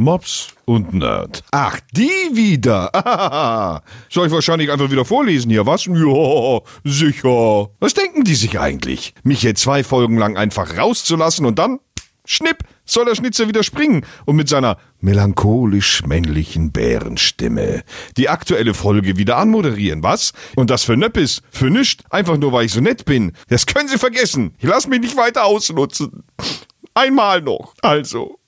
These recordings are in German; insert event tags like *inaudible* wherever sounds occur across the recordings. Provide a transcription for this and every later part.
Mops und Nerd. Ach, die wieder. *laughs* Soll ich wahrscheinlich einfach wieder vorlesen hier, was? Ja, sicher. Was denken die sich eigentlich? Mich hier zwei Folgen lang einfach rauszulassen und dann, schnipp, soll der Schnitzer wieder springen und mit seiner melancholisch männlichen Bärenstimme die aktuelle Folge wieder anmoderieren, was? Und das für Nöppis, für nischt, einfach nur weil ich so nett bin. Das können Sie vergessen. Ich lass mich nicht weiter ausnutzen. Einmal noch. Also.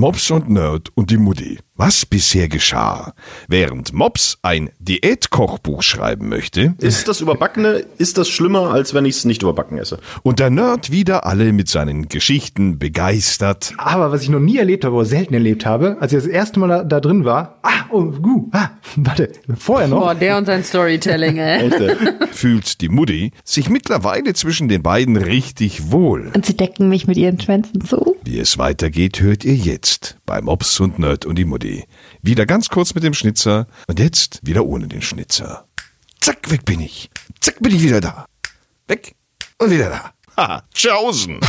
Mops und Nerd und die Mutti. Was bisher geschah? Während Mops ein Diätkochbuch schreiben möchte Ist das Überbackene, ist das schlimmer, als wenn ich es nicht überbacken esse? und der Nerd wieder alle mit seinen Geschichten begeistert, Aber was ich noch nie erlebt habe, oder selten erlebt habe, als ich das erste Mal da, da drin war, ah, oh, gu, ah, *laughs* warte, vorher noch, Boah, der und sein Storytelling, ey. *laughs* Fühlt die Mutti sich mittlerweile zwischen den beiden richtig wohl. Und sie decken mich mit ihren Schwänzen zu. Wie es weitergeht, hört ihr jetzt bei Mops und Nerd und die Mutti. Wieder ganz kurz mit dem Schnitzer und jetzt wieder ohne den Schnitzer. Zack, weg bin ich. Zack, bin ich wieder da. Weg und wieder da. Haha, tschaußen.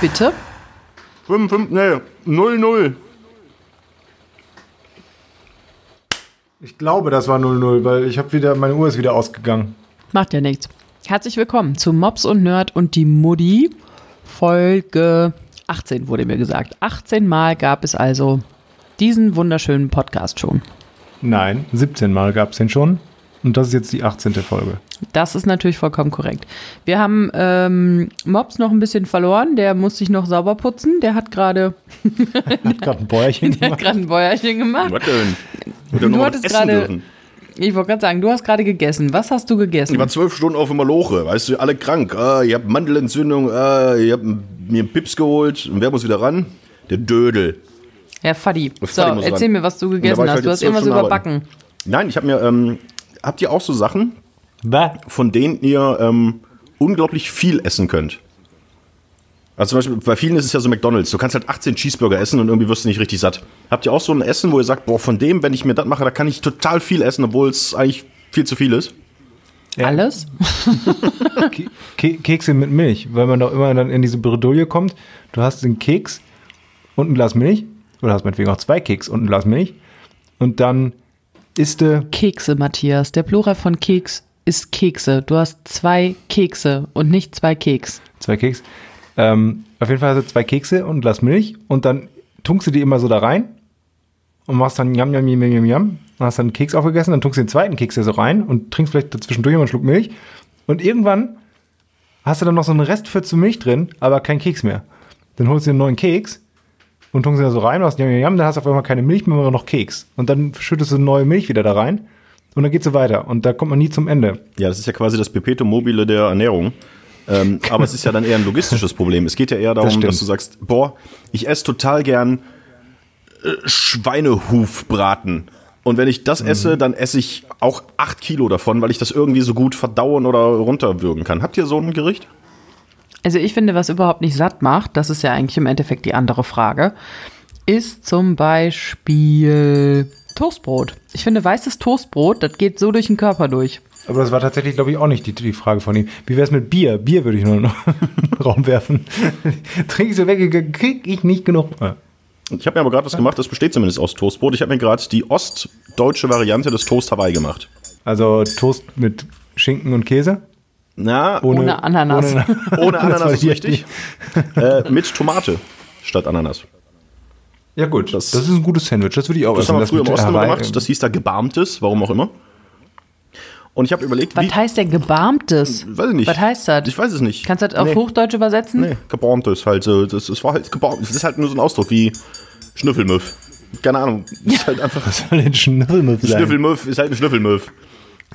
Bitte? 5, 5, nee, 0, 0. ich glaube, das war 0-0, weil ich habe wieder, meine Uhr ist wieder ausgegangen. Macht ja nichts. Herzlich willkommen zu Mops und Nerd und die Mutti. Folge 18 wurde mir gesagt. 18 Mal gab es also diesen wunderschönen Podcast schon. Nein, 17 Mal gab es den schon. Und das ist jetzt die 18. Folge. Das ist natürlich vollkommen korrekt. Wir haben ähm, Mops noch ein bisschen verloren. Der muss sich noch sauber putzen. Der hat gerade *laughs* Hat gerade ein Bäuerchen *laughs* der hat gemacht. gerade ein Bäuerchen gemacht. Was denn? Du hattest essen gerade- dürfen. Ich wollte gerade sagen, du hast gerade gegessen. Was hast du gegessen? Ich war zwölf Stunden auf dem Maloche, weißt du, alle krank. Ah, ihr habt Mandelentzündung, ah, ihr habt mir einen Pips geholt. Und wer muss wieder ran? Der Dödel. Herr Faddi. So, erzähl ran. mir, was du gegessen ich hast. halt Du hast irgendwas Stunden überbacken. arbeiten. Nein, ich habe mir, ähm, habt ihr auch so Sachen, Bäh. von denen ihr ähm, unglaublich viel essen könnt? Also zum Beispiel, bei vielen ist es ja so McDonalds. Du kannst halt 18 Cheeseburger essen und irgendwie wirst du nicht richtig satt. Habt ihr auch so ein Essen, wo ihr sagt, boah, von dem, wenn ich mir das mache, da kann ich total viel essen, obwohl es eigentlich viel zu viel ist? Alles? *laughs* Ke Ke Kekse mit Milch, weil man doch immer dann in diese Bredouille kommt. Du hast den Keks und ein Glas Milch, oder hast meinetwegen auch zwei Keks und ein Glas Milch. Und dann isst du, Kekse, Matthias. Der Plural von Keks ist Kekse. Du hast zwei Kekse und nicht zwei Keks. zwei Keks, ähm, auf jeden Fall hast du zwei Kekse und ein Glas Milch und dann tunkst du die immer so da rein und machst dann Yam, Yam, Yam, Yam, Yam. Dann hast dann einen Keks aufgegessen, dann tunkst du den zweiten Keks da so rein und trinkst vielleicht dazwischendurch immer einen Schluck Milch. Und irgendwann hast du dann noch so einen Rest für zu Milch drin, aber kein Keks mehr. Dann holst du dir einen neuen Keks und tunkst ihn da so rein, machst Yam, Yam, Yam, dann hast du auf einmal keine Milch mehr, aber noch Keks. Und dann schüttest du neue Milch wieder da rein und dann geht's so weiter. Und da kommt man nie zum Ende. Ja, das ist ja quasi das Perpetuum mobile der Ernährung. Ähm, aber es ist ja dann eher ein logistisches Problem. Es geht ja eher darum, stimmt. dass du sagst, boah, ich esse total gern äh, Schweinehufbraten. Und wenn ich das esse, dann esse ich auch acht Kilo davon, weil ich das irgendwie so gut verdauen oder runterwürgen kann. Habt ihr so ein Gericht? Also ich finde, was überhaupt nicht satt macht, das ist ja eigentlich im Endeffekt die andere Frage, ist zum Beispiel Toastbrot. Ich finde, weißes Toastbrot, das geht so durch den Körper durch. Aber das war tatsächlich, glaube ich, auch nicht die, die Frage von ihm. Wie wäre es mit Bier? Bier würde ich nur noch *laughs* in den Raum werfen. Trinke ich so weg, kriege ich nicht genug. Ich habe mir aber gerade was gemacht, das besteht zumindest aus Toastbrot. Ich habe mir gerade die ostdeutsche Variante des Toast Hawaii gemacht. Also Toast mit Schinken und Käse? Na, Ohne Ananas. Ohne, *laughs* ohne Ananas ist richtig. äh, mit Tomate statt Ananas. Ja gut, Das- das, ist ein gutes Sandwich. Das würde ich auch Das essen. haben wir früher im Osten Hawaii- gemacht. Das hieß da gebarmtes, warum auch immer. Und ich habe überlegt, wie. Was heißt denn gebarmtes? Weiß ich nicht. Was heißt das? Ich weiß es nicht. Kannst du das auf Nee. Hochdeutsch übersetzen? Nee, gebarmtes halt. so. Das, das war halt gebarmt. Das ist halt nur so ein Ausdruck wie Schnüffelmüff. Keine Ahnung. Ist *laughs* halt einfach. soll den Schnüffelmuff sein. Schnüffelmüff ist halt ein Schnüffelmüff.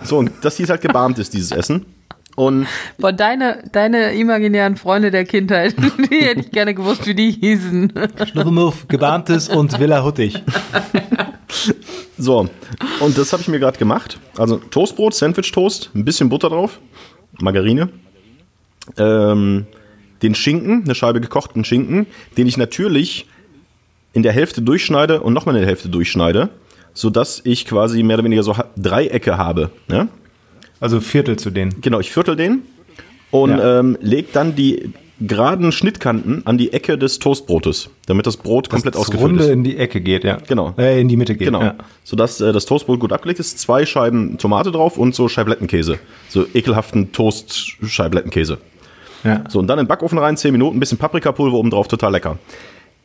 So, und das hieß halt gebarmtes, dieses Essen. Und Boah, deine, deine imaginären Freunde der Kindheit, *laughs* die hätte ich gerne gewusst, wie die hießen. Schnüffelmuff, gebarmtes und Villa Huttig. so, und das habe ich mir gerade gemacht. Also Toastbrot, Sandwich-Toast, ein bisschen Butter drauf, Margarine, ähm, den Schinken, eine Scheibe gekochten Schinken, den ich natürlich in der Hälfte durchschneide und nochmal in der Hälfte durchschneide, sodass ich quasi mehr oder weniger so Dreiecke habe. Ne? Also Viertel zu denen. Genau, ich viertel den und Ja. ähm, leg dann die geraden Schnittkanten an die Ecke des Toastbrotes, damit das Brot komplett das ausgefüllt Runde ist. in die Ecke geht, ja. Genau. Äh, in die Mitte geht. Genau. Ja. Sodass äh, das Toastbrot gut abgelegt ist. Zwei Scheiben Tomate drauf und so Scheiblettenkäse. So ekelhaften Toast-Scheiblettenkäse. Ja. So, und dann in den Backofen rein, 10 Minuten, ein bisschen Paprikapulver oben drauf, total lecker.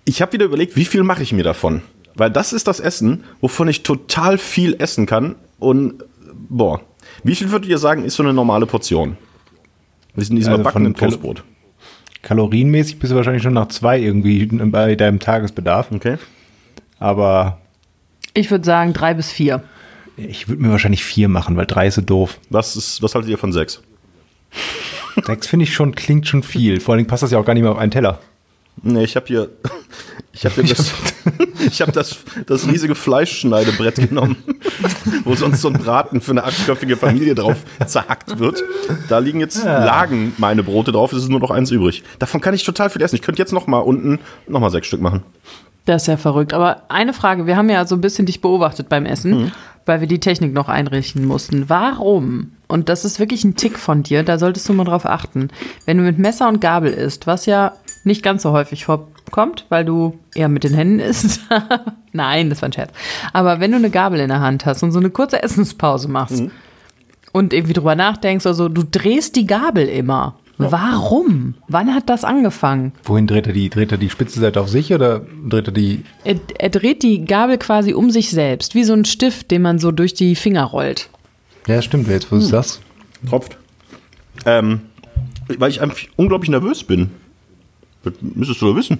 Ich habe wieder überlegt, wie viel mache ich mir davon? Weil das ist das Essen, wovon ich total viel essen kann. Und, boah, wie viel würdet ihr sagen, ist so eine normale Portion? Wir sind diesem Also von backenden Toastbrot. Kalorienmäßig bist du wahrscheinlich schon nach zwei irgendwie bei deinem Tagesbedarf. Okay. Aber Ich würde sagen drei bis vier. ich würde mir wahrscheinlich vier machen, weil drei ist so doof. Was, ist, was haltet ihr von sechs? Sechs finde ich schon, klingt schon viel. Vor allen Dingen passt das ja auch gar nicht mehr auf einen Teller. Nee, ich habe *laughs* hier, ich habe das, *laughs* ich habe das, das riesige Fleischschneidebrett genommen, *laughs* wo sonst so ein Braten für eine achtköpfige Familie drauf zerhackt wird. Da liegen jetzt lagen meine Brote drauf, es ist nur noch eins übrig. Davon kann ich total viel essen. Ich könnte jetzt noch mal unten noch mal sechs Stück machen. Das ist ja verrückt. Aber eine Frage, wir haben ja so ein bisschen dich beobachtet beim Essen, weil wir die Technik noch einrichten mussten. Warum? Und das ist wirklich ein Tick von dir, da solltest du mal drauf achten. Wenn du mit Messer und Gabel isst, was ja nicht ganz so häufig vorkommt, weil du eher mit den Händen isst. *laughs* Nein, das war ein Scherz. Aber wenn du eine Gabel in der Hand hast und so eine kurze Essenspause machst und irgendwie drüber nachdenkst, also du drehst die Gabel immer. Warum? Wann hat das angefangen? Wohin dreht er die? Dreht er die spitze Seite auf sich oder dreht er die? Er, er dreht die Gabel quasi um sich selbst, wie so ein Stift, den man so durch die Finger rollt. Ja, stimmt. Jetzt, wo du das? Tropft. Ähm, weil ich einfach unglaublich nervös bin. Das müsstest du doch wissen.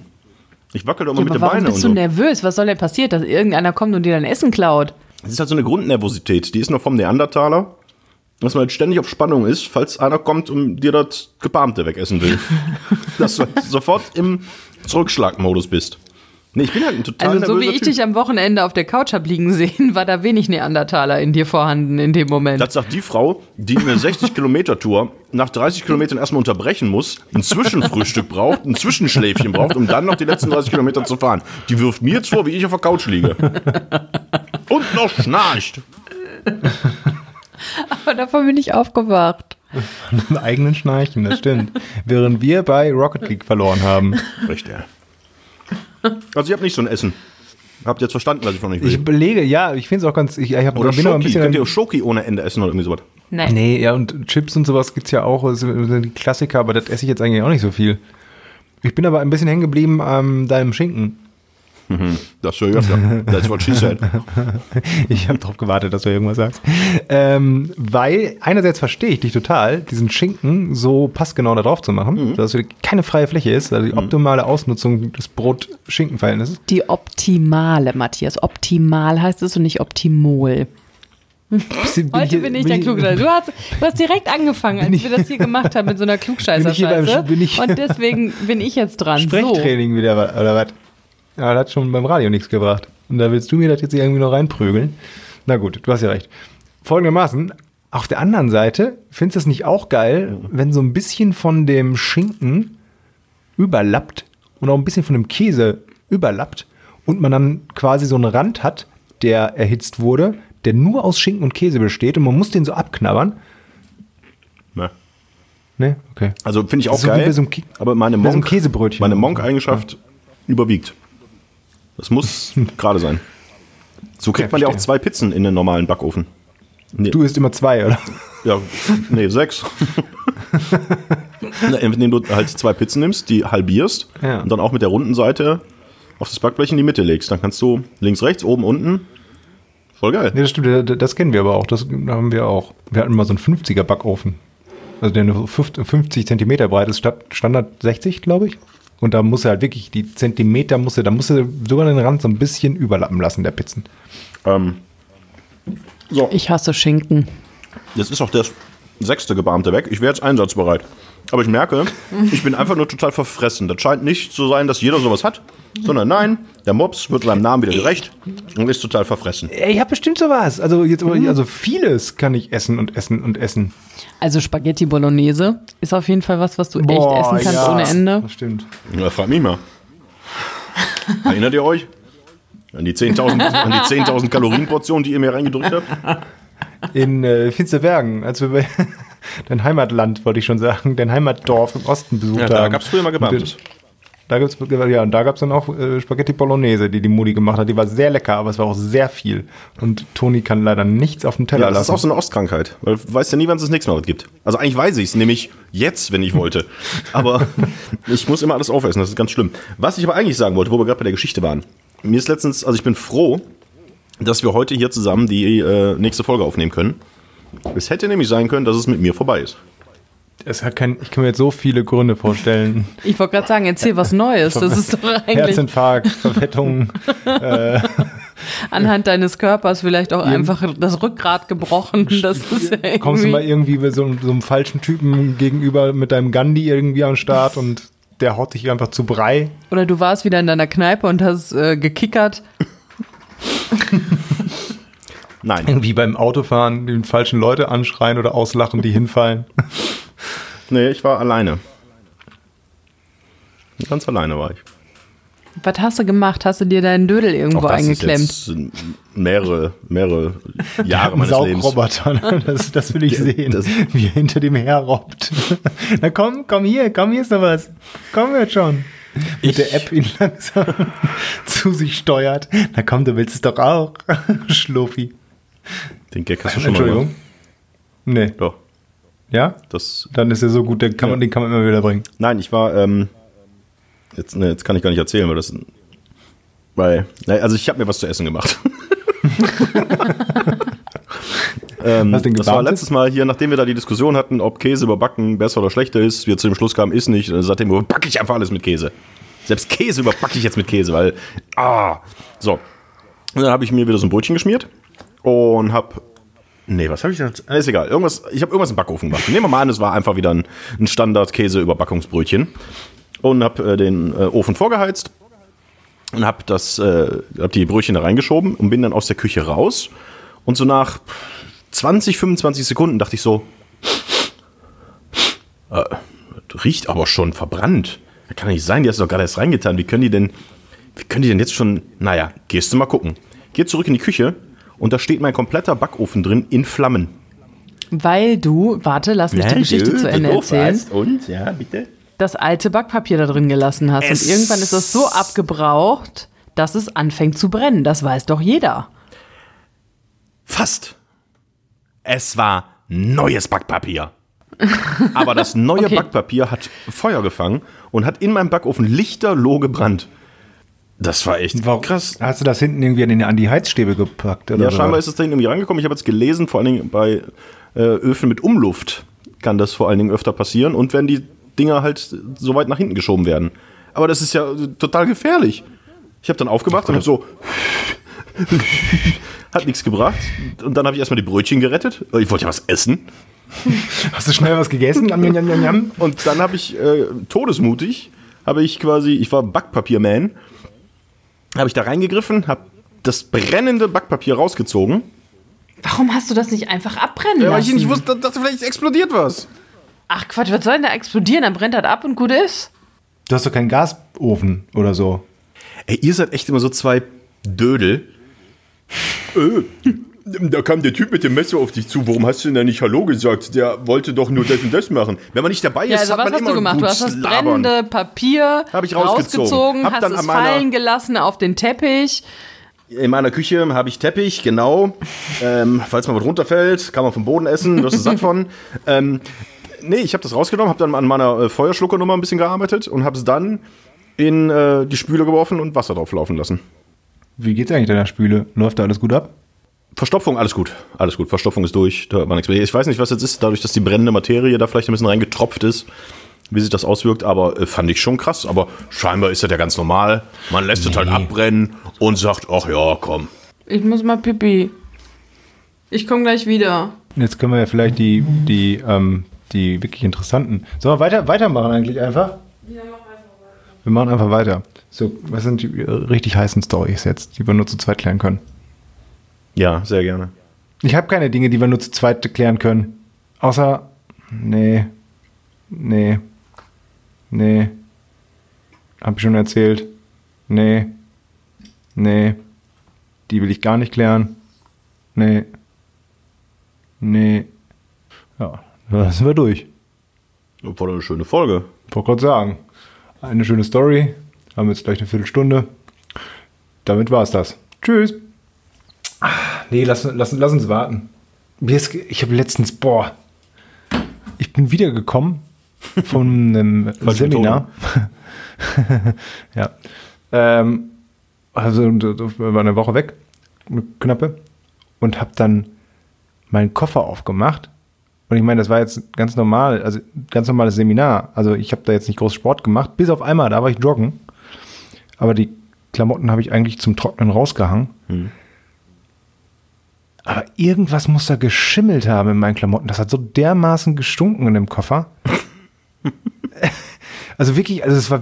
Ich wackel doch immer Ja, mit den warum Beinen und bist du so. nervös? Was soll denn passieren, dass irgendeiner kommt und dir dein Essen klaut? Das ist halt so eine Grundnervosität. Die ist noch vom Neandertaler. Dass man halt ständig auf Spannung ist, falls einer kommt und dir das Gebarmte wegessen will. *laughs* dass du halt sofort im Zurückschlagmodus bist. Nee, ich bin halt ein total Also so wie ich typ. dich am Wochenende auf der Couch hab liegen sehen, war da wenig Neandertaler in dir vorhanden in dem Moment. Das sagt die Frau, die eine 60-Kilometer-Tour nach 30 Kilometern erstmal unterbrechen muss, ein Zwischenfrühstück braucht, ein Zwischenschläfchen braucht, um dann noch die letzten 30 Kilometer zu fahren. Die wirft mir jetzt vor, wie ich auf der Couch liege. Und noch schnarcht. Aber davon bin ich aufgewacht. Einen eigenen Schnarchen, das stimmt. Während wir bei Rocket League verloren haben. Richtig. Also ich habe nicht so ein Essen. Habt ihr jetzt verstanden, was ich von euch will? Ich überlege, ja, ich finde es auch ganz. Ich, ich hab, oder bin aber ein Schoki. Könnt ihr auch bisschen. Schoki ohne Ende essen oder irgendwie sowas? Nee. Nee, ja, und Chips und sowas gibt's ja auch, das sind die Klassiker, aber das esse ich jetzt eigentlich auch nicht so viel. Ich bin aber ein bisschen hängen geblieben an deinem Schinken. Das höre ich öfter. That's what she said. Ich habe darauf gewartet, dass du irgendwas sagst. Ähm, weil einerseits verstehe ich dich total, diesen Schinken so passgenau da drauf zu machen, dass es keine freie Fläche ist, also die optimale Ausnutzung des Brot-Schinken-Verhältnisses. Die optimale, Matthias. Optimal heißt es und nicht optimol. Heute bin ich der Klugscheißer. Du hast, du hast direkt angefangen, als ich- wir das hier gemacht haben mit so einer *laughs* Bin Klugscheißer-Scheiße. bin ich- Und deswegen bin ich jetzt dran. So. Sprechtraining wieder, wa- oder was? Ja, das hat schon beim Radio nichts gebracht. Und da willst du mir das jetzt irgendwie noch reinprügeln. Na gut, du hast ja recht. Folgendermaßen, auf der anderen Seite, findest du es nicht auch geil, wenn so ein bisschen von dem Schinken überlappt und auch ein bisschen von dem Käse überlappt und man dann quasi so einen Rand hat, der erhitzt wurde, der nur aus Schinken und Käse besteht und man muss den so abknabbern. Na. Ne, okay. Also finde ich auch So geil. so aber meine bei so Monk, Käsebrötchen. meine Monk-Eigenschaft überwiegt. Das muss *laughs* gerade sein. So kriegt Ja, man ja auch zwei Pizzen in den normalen Backofen. Nee, Du isst immer zwei, oder? ja, nee, sechs. *laughs* Na, Indem du halt zwei Pizzen nimmst, die halbierst Ja. und dann auch mit der runden Seite auf das Backblech in die Mitte legst. Dann kannst du links, rechts, oben, unten. Voll geil. Nee, das stimmt, das- kennen wir aber auch. Das haben wir auch. Wir hatten mal so einen 50er Backofen. Also der nur 50 50 Zentimeter breit ist, statt Standard 60, glaube ich. Und da muss er halt wirklich, die Zentimeter muss er, da muss er sogar den Rand so ein bisschen überlappen lassen, der Pizzen. Ähm, so, Ich hasse Schinken. jetzt ist auch das sechste Gebarmte weg. Ich wäre jetzt einsatzbereit. Aber ich merke, *laughs* ich bin einfach nur total verfressen. Das scheint nicht zu sein, dass jeder sowas hat, sondern nein, der Mops wird seinem Namen wieder gerecht und ist total verfressen. Ey, Ich habe bestimmt sowas. Also jetzt, also vieles kann ich essen und essen und essen. Also Spaghetti Bolognese ist auf jeden Fall was, was du echt essen kannst ja, ohne Ende. Das stimmt. Ja, frag mich mal. Erinnert ihr euch? An die 10.000 an die 10.000 Kalorienportionen, die ihr mir reingedrückt habt? In äh, Finsterbergen, als wir bei, *laughs* dein Heimatland, wollte ich schon sagen, dein Heimatdorf im Osten besucht Ja, haben. da gab es früher mal Und Gebammtes. Da gibt's, ja, und da gab es dann auch äh, Spaghetti Bolognese, die die Mutti gemacht hat. Die war sehr lecker, aber es war auch sehr viel. Und Toni kann leider nichts auf dem Teller Ja, das ist lassen. auch so eine Ostkrankheit. Weil du weißt ja nie, wann es das nächste Mal was gibt. Also eigentlich weiß ich es, nämlich jetzt, wenn ich wollte. *laughs* Aber ich muss immer alles aufessen, das ist ganz schlimm. Was ich aber eigentlich sagen wollte, wo wir gerade bei der Geschichte waren. Mir ist letztens, also ich bin froh, dass wir heute hier zusammen die äh, nächste Folge aufnehmen können. Es hätte nämlich sein können, dass es mit mir vorbei ist. Es hat kein, ich kann mir jetzt so viele Gründe vorstellen. *laughs* Ich wollte gerade sagen, erzähl was Neues. Das ist doch *laughs* eigentlich Herzinfarkt, Verfettung. *laughs* anhand deines Körpers vielleicht auch einfach das Rückgrat gebrochen. Das ist ja Kommst du mal irgendwie bei so, so einem falschen Typen gegenüber mit deinem Gandhi irgendwie am Start und der haut dich einfach zu Brei. Oder du warst wieder in deiner Kneipe und hast äh, gekickert. Nein. Irgendwie beim Autofahren die falschen Leute anschreien oder auslachen, die hinfallen. Nee, ich war alleine. Ganz alleine war ich. Was hast du gemacht? Hast du dir deinen Dödel irgendwo Auch das eingeklemmt? ist jetzt mehrere, mehrere *laughs* Jahre Ein meines Lebens. Saugroboter, ne? das, das will ich sehen, das- wie er hinter dem herrobbt. *laughs* Na komm, komm hier, komm, hier ist noch was. Komm jetzt schon. Mit der App ihn langsam *laughs* zu sich steuert. Na komm, du willst es doch auch. Schluffi. Den Gag hast du schon mal Entschuldigung. Nee. Doch, Ja? das Dann ist er so gut, den kann, man, Ja. den kann man immer wieder bringen. Nein, ich war, ähm, jetzt, ne, jetzt kann ich gar nicht erzählen, weil das, weil, ne, also ich habe mir was zu essen gemacht. *laughs* ähm, das war letztes Mal hier, nachdem wir da die Diskussion hatten, ob Käse überbacken besser oder schlechter ist, wir zu dem Schluss kamen, ist nicht, äh, seitdem überbacke ich einfach alles mit Käse. Selbst Käse überbacke ich jetzt mit Käse, weil, ah, so. Und dann habe ich mir wieder so ein Brötchen geschmiert und habe Nee, was habe ich denn? Ist egal. Irgendwas, ich habe irgendwas im Backofen gemacht. Nehmen wir mal an, es war einfach wieder ein, ein Standard-Käse-Überbackungsbrötchen. Und habe äh, den äh, Ofen vorgeheizt und habe äh, hab die Brötchen da reingeschoben und bin dann aus der Küche raus. Und so nach 20, 25 Sekunden dachte ich so, äh, riecht aber schon verbrannt. Das kann nicht sein, die hast du doch gerade erst reingetan. Wie können die denn, wie können die denn jetzt schon, naja, gehst du mal gucken. Geh zurück in die Küche und da steht mein kompletter Backofen drin in Flammen. Weil du, warte, lass mich die Geschichte zu Ende erzählen, Und, ja, bitte. das alte Backpapier da drin gelassen hast. Es- Und irgendwann ist das so abgebraucht, dass es anfängt zu brennen. Das weiß doch jeder. Fast. Es war neues Backpapier. *laughs* Aber das neue Okay. Backpapier hat Feuer gefangen und hat in meinem Backofen lichterloh gebrannt. Das war echt Warum- krass. Hast du das hinten irgendwie an, den, an die Heizstäbe gepackt? Oder Ja, scheinbar ist es da irgendwie rangekommen. Ich habe jetzt gelesen, vor allen Dingen bei äh, Öfen mit Umluft kann das vor allen Dingen öfter passieren und wenn die Dinger halt so weit nach hinten geschoben werden. Aber das ist ja total gefährlich. Ich habe dann aufgemacht und habe so *laughs* hat nichts gebracht und dann habe ich erstmal die Brötchen gerettet. Ich wollte ja was essen. *laughs* Hast du schnell was gegessen? Und dann habe ich äh, todesmutig, habe ich quasi, ich war Backpapierman, habe ich da reingegriffen, habe das brennende Backpapier rausgezogen. Warum hast du das nicht einfach abbrennen Ja, weil lassen? ich nicht wusste, dachte vielleicht explodiert was. Ach Quatsch, was soll denn da explodieren? Dann brennt das ab und gut ist. Du hast doch keinen Gasofen oder so. Ey, ihr seid echt immer so zwei Dödel. Äh, *laughs* da kam der Typ mit dem Messer auf dich zu. Warum hast du denn da nicht Hallo gesagt? Der wollte doch nur das und das machen. Wenn man nicht dabei ist, Ja, also hat was man hast immer du gemacht? Du hast das labern. brennende Papier Hab ich rausgezogen. rausgezogen, Hab hast dann es fallen gelassen auf den Teppich. In meiner Küche habe ich Teppich, genau. Ähm, falls mal was runterfällt, kann man vom Boden essen, wirst du satt von. *laughs* Ähm, nee, ich habe das rausgenommen, habe dann an meiner äh, Feuerschluckernummer ein bisschen gearbeitet und habe es dann in äh, die Spüle geworfen und Wasser drauf laufen lassen. Wie geht's eigentlich deiner Spüle? Läuft da alles gut ab? Verstopfung, alles gut. Alles gut. Verstopfung ist durch. Da war nichts mehr. Ich weiß nicht, was jetzt ist, dadurch, dass die brennende Materie da vielleicht ein bisschen reingetropft ist, wie sich das auswirkt, aber äh, fand ich schon krass. Aber scheinbar ist das ja ganz normal. Man lässt es halt abbrennen und sagt, ach ja, komm. Ich muss mal pipi. Ich komme gleich wieder. Jetzt können wir ja vielleicht die, die, ähm, die wirklich interessanten. Sollen wir weiter, weitermachen eigentlich einfach? Wir machen einfach weiter. So, was sind die äh, richtig heißen Stories jetzt, die wir nur zu zweit klären können? Ja, sehr gerne. Ich habe keine Dinge, die wir nur zu zweit klären können. Außer, nee, nee, nee, hab ich schon erzählt. Nee, nee, die will ich gar nicht klären. Nee, nee. Ja, Dann sind wir durch. War doch eine schöne Folge. Wollte gerade sagen. Eine schöne Story. Haben jetzt gleich eine Viertelstunde. Damit war es das. Tschüss. Nee, lass, lass, lass uns warten. Ich habe letztens, boah, ich bin wiedergekommen von *laughs* einem Seminar. *laughs* ja. Ähm, also war eine Woche weg, eine knappe, und habe dann meinen Koffer aufgemacht. Und ich meine, das war jetzt ganz normal, also ganz normales Seminar. Also ich habe da jetzt nicht groß Sport gemacht, bis auf einmal, da war ich joggen. Aber die Klamotten habe ich eigentlich zum Trocknen rausgehangen. Aber irgendwas muss da geschimmelt haben in meinen Klamotten. Das hat so dermaßen gestunken in dem Koffer. *laughs* also wirklich, also es war,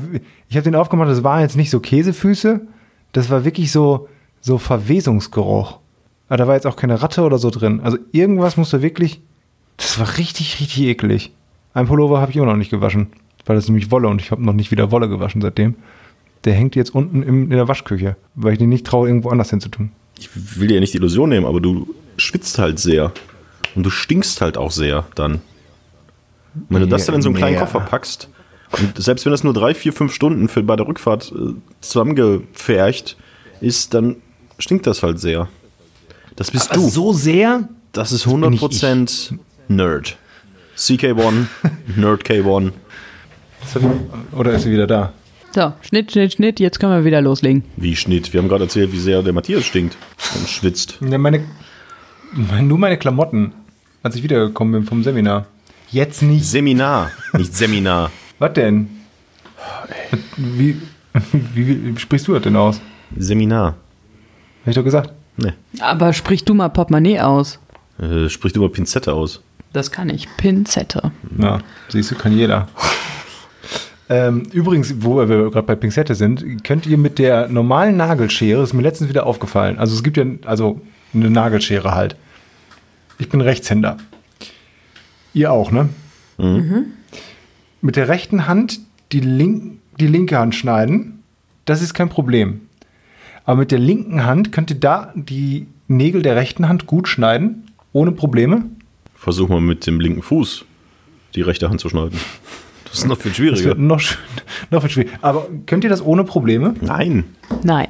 ich habe den aufgemacht, das war jetzt nicht so Käsefüße, das war wirklich so, so Verwesungsgeruch. Aber da war jetzt auch keine Ratte oder so drin. Also irgendwas muss da wirklich, das war richtig, richtig eklig. Ein Pullover habe ich immer noch nicht gewaschen, weil das ist nämlich Wolle und ich habe noch nicht wieder Wolle gewaschen seitdem. Der hängt jetzt unten im, in der Waschküche, weil ich den nicht traue, irgendwo anders hinzutun. Ich will dir ja nicht die Illusion nehmen, aber du schwitzt halt sehr. Und du stinkst halt auch sehr dann. Und wenn du das dann in so einen kleinen. Koffer packst, und selbst wenn das nur drei, vier, fünf Stunden für bei der Rückfahrt äh, zusammengepfercht ist, dann stinkt das halt sehr. Das bist du. so sehr? Das ist bin ich 100% Nerd. CK1, *laughs* Nerd K1. Oder ist sie wieder da? So, Schnitt, Schnitt, Schnitt, jetzt können wir wieder loslegen. Wie Schnitt. Wir haben gerade erzählt, wie sehr der Matthias stinkt und schwitzt. Ja, meine, meine, nur meine Klamotten, als ich wiedergekommen bin vom Seminar. Jetzt nicht. Seminar, nicht Seminar. *laughs* Was denn? Wie, wie, wie sprichst du das denn aus? Seminar. Hab ich doch gesagt. Ne. Aber sprich du mal Portemonnaie aus. Äh, spricht über Pinzette aus. Das kann ich. Pinzette. Ja, siehst du, kann jeder. Ähm, übrigens, wo wir gerade bei Pinzette sind, könnt ihr mit der normalen Nagelschere, ist mir letztens wieder aufgefallen, also es gibt ja also eine Nagelschere halt. Ich bin Rechtshänder. Ihr auch, ne? Mit der rechten Hand die, link, die linke Hand schneiden, das ist kein Problem. Aber mit der linken Hand könnt ihr da die Nägel der rechten Hand gut schneiden, ohne Probleme. Versuch mal mit dem linken Fuß die rechte Hand zu schneiden. Das ist noch viel Das schwieriger. wird noch, noch viel schwieriger. Aber könnt ihr das ohne Probleme? Nein, Nein.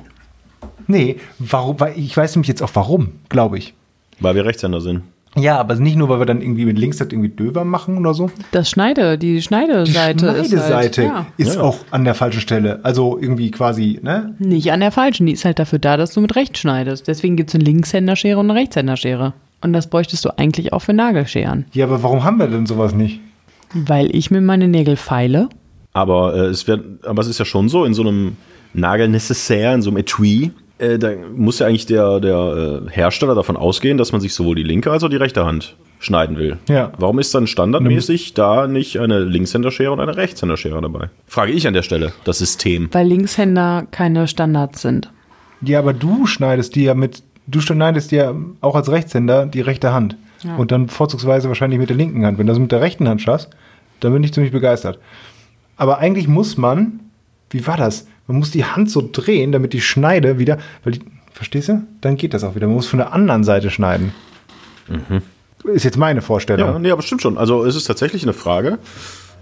Nee, warum, weil ich weiß nämlich jetzt auch warum, glaube ich. weil wir Rechtshänder sind. Ja, aber nicht nur, weil wir dann irgendwie mit links das irgendwie döver machen oder so. Das Schneide, die Die Schneideseite ist halt, Schneideseite ja, ist Ja. auch an der falschen Stelle. Also irgendwie quasi, ne? nicht an der falschen. Die ist halt dafür da, dass du mit rechts schneidest. Deswegen gibt es eine Linkshänderschere und eine Rechtshänderschere. Und das bräuchtest du eigentlich auch für Nagelscheren. Ja, aber warum haben wir denn sowas nicht? Weil ich mir meine Nägel feile. Aber, äh, es wär, aber es ist ja schon so, in so einem Nagelnecessaire, in so einem Etui, äh, da muss ja eigentlich der, der äh, Hersteller davon ausgehen, dass man sich sowohl die linke als auch die rechte Hand schneiden will. Ja. Warum ist dann standardmäßig da nicht eine Linkshänderschere und eine Rechtshänderschere dabei? Frage ich an der Stelle, das System. Weil Linkshänder keine Standards sind. Ja, aber du schneidest dir ja mit, du schneidest dir auch als Rechtshänder die rechte Hand. Und dann vorzugsweise wahrscheinlich mit der linken Hand. Wenn du das mit der rechten Hand schaffst, dann bin ich ziemlich begeistert. Aber eigentlich muss man, wie war das? Man muss die Hand so drehen, damit die Schneide wieder, weil die, verstehst du? Dann geht das auch wieder. Man muss von der anderen Seite schneiden. Ist jetzt meine Vorstellung. Ja, nee, aber stimmt schon. Also es ist tatsächlich eine Frage,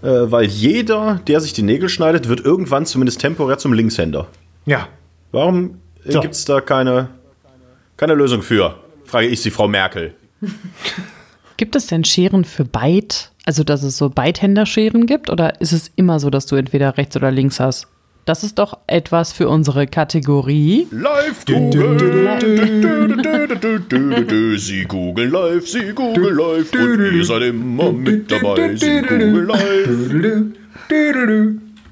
äh, weil jeder, der sich die Nägel schneidet, wird irgendwann zumindest temporär zum Linkshänder. Ja. Warum So. gibt es da keine, keine Lösung für? Frage ich Sie, Frau Merkel. Gibt es denn Scheren für Beid? Also, dass es so Beidhänderscheren gibt? Oder ist es immer so, dass du entweder rechts oder links hast? Das ist doch etwas für unsere Kategorie. Live Google. Sie googeln live, Sie googeln live und ihr seid immer mit dabei. Sie googeln live.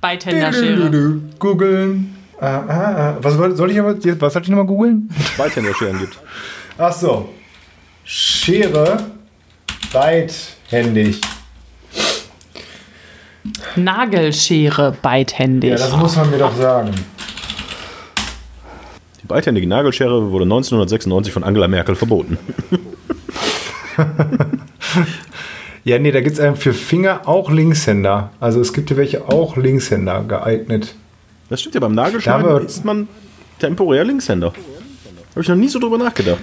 Beidhänderschere. Googeln. Ah, ah, ah. Was soll soll ich aber, was soll ich nochmal googeln? Beidhänderscheren gibt. Ach so. Schere beidhändig. Nagelschere beidhändig. Ja, das muss man mir doch sagen. Die beidhändige Nagelschere wurde 1996 von Angela Merkel verboten. *laughs* Ja, nee, da gibt es für Finger auch Linkshänder. Also es gibt ja welche auch Linkshänder geeignet. Das stimmt ja, beim Nagelschneiden ist man temporär Linkshänder. Habe ich noch nie so drüber nachgedacht.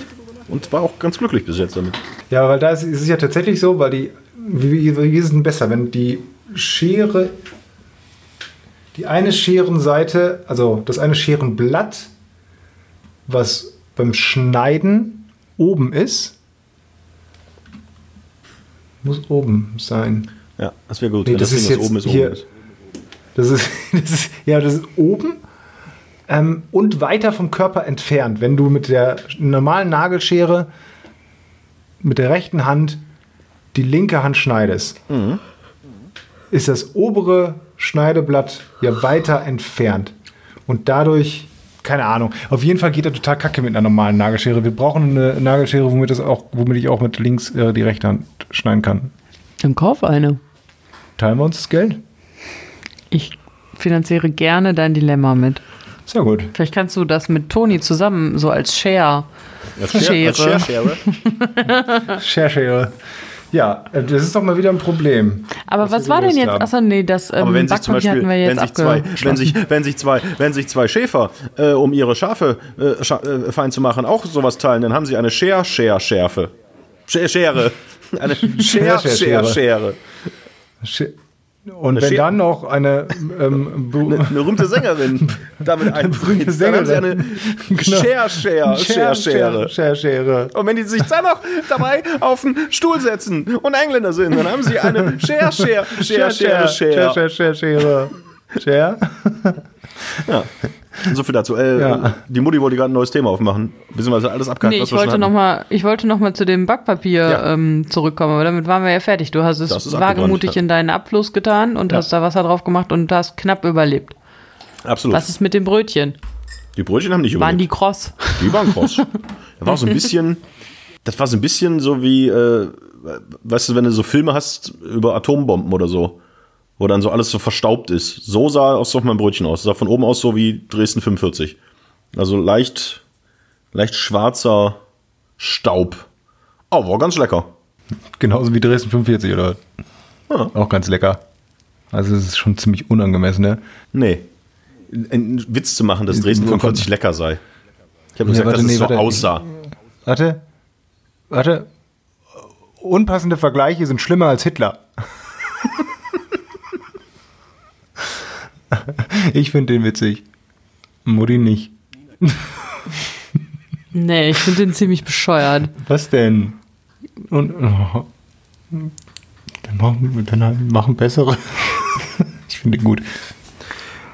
Und war auch ganz glücklich bis jetzt damit. Ja, weil da ist, ist es ja tatsächlich so, weil die wie, wie, ist es denn besser, wenn die Schere, die eine Scherenseite, also das eine Scherenblatt, was beim Schneiden oben ist, muss oben sein. Ja, das wäre gut. Nee, wenn das Ding, ist jetzt oben ist, hier- oben ist. Das ist, *laughs* das ist ja, das ist oben ähm, und weiter vom Körper entfernt. Wenn du mit der normalen Nagelschere mit der rechten Hand die linke Hand schneidest, Mhm. ist das obere Schneideblatt ja weiter entfernt. Und dadurch, keine Ahnung, auf jeden Fall geht er total kacke mit einer normalen Nagelschere. Wir brauchen eine Nagelschere, womit, das auch, womit ich auch mit links äh, die rechte Hand schneiden kann. Dann kauf eine. Teilen wir uns das Geld? Ich finanziere gerne dein Dilemma mit. Sehr gut. Vielleicht kannst du das mit Toni zusammen so als Share. Als Schere. Als Schere. Schere. Share, share. Ja, das ist doch mal wieder ein Problem. Aber Was war denn jetzt? haben. Achso, nee, das ähm, Aber wenn sich zum Beispiel, hatten wir wenn jetzt sich, zwei, wenn, sich, wenn, sich zwei, wenn sich zwei Schäfer, äh, um ihre Schafe äh, scha äh, fein zu machen, auch sowas teilen, dann haben sie eine Scher-Scher-Schärfe. Scher Schere. *laughs* Eine Scher-Scher-Schere. Scher-Schere. Sch- Und Eine wenn Schere- dann noch eine ähm, *laughs* Bu- Eine berühmte Sängerin damit einbringt, *laughs* berühmte dann haben sie eine Genau. Scher-Scher-Scher-Schere. Share, Schere. Und wenn die sich dann noch dabei auf den Stuhl setzen und Engländer sind, dann haben sie eine Scher-Scher-Scher-Schere. Share, Share, Schere. Share? Ja. So viel dazu. Äh, Ja. Die Mutti wollte gerade ein neues Thema aufmachen. Beziehungsweise alles abgehakt, Nee, was ich wollte, noch mal, ich wollte noch mal zu dem Backpapier Ja. ähm, zurückkommen, aber damit waren wir ja fertig. Du hast es wagemutig ja. in deinen Abfluss getan und hast da Wasser drauf gemacht und hast knapp überlebt. Absolut. Was ist mit den Brötchen? Die Brötchen haben nicht Waren überlebt. die kross? Die waren kross. *laughs* Das war so ein bisschen, das war so ein bisschen so wie, äh, weißt du, wenn du so Filme hast über Atombomben oder so, wo dann so alles so verstaubt ist. So sah aus auf mein Brötchen aus. Sah von oben aus so wie Dresden 45. Also leicht, leicht schwarzer Staub. Oh, war ganz lecker. Genauso wie Dresden 45, oder? Ja. Auch ganz lecker. Also es ist schon ziemlich unangemessen, ne? Nee. Einen Witz zu machen, dass Dresden 45 lecker sei. Ich habe nur Ja, gesagt, warte, dass es nee, so warte. aussah. Warte. Warte. Unpassende Vergleiche sind schlimmer als Hitler. *laughs* *laughs* ich finde den witzig. Mutti nicht. *laughs* Nee, ich finde den ziemlich bescheuert. Was denn? Und oh, dann machen, dann machen bessere. *laughs* ich finde ihn gut.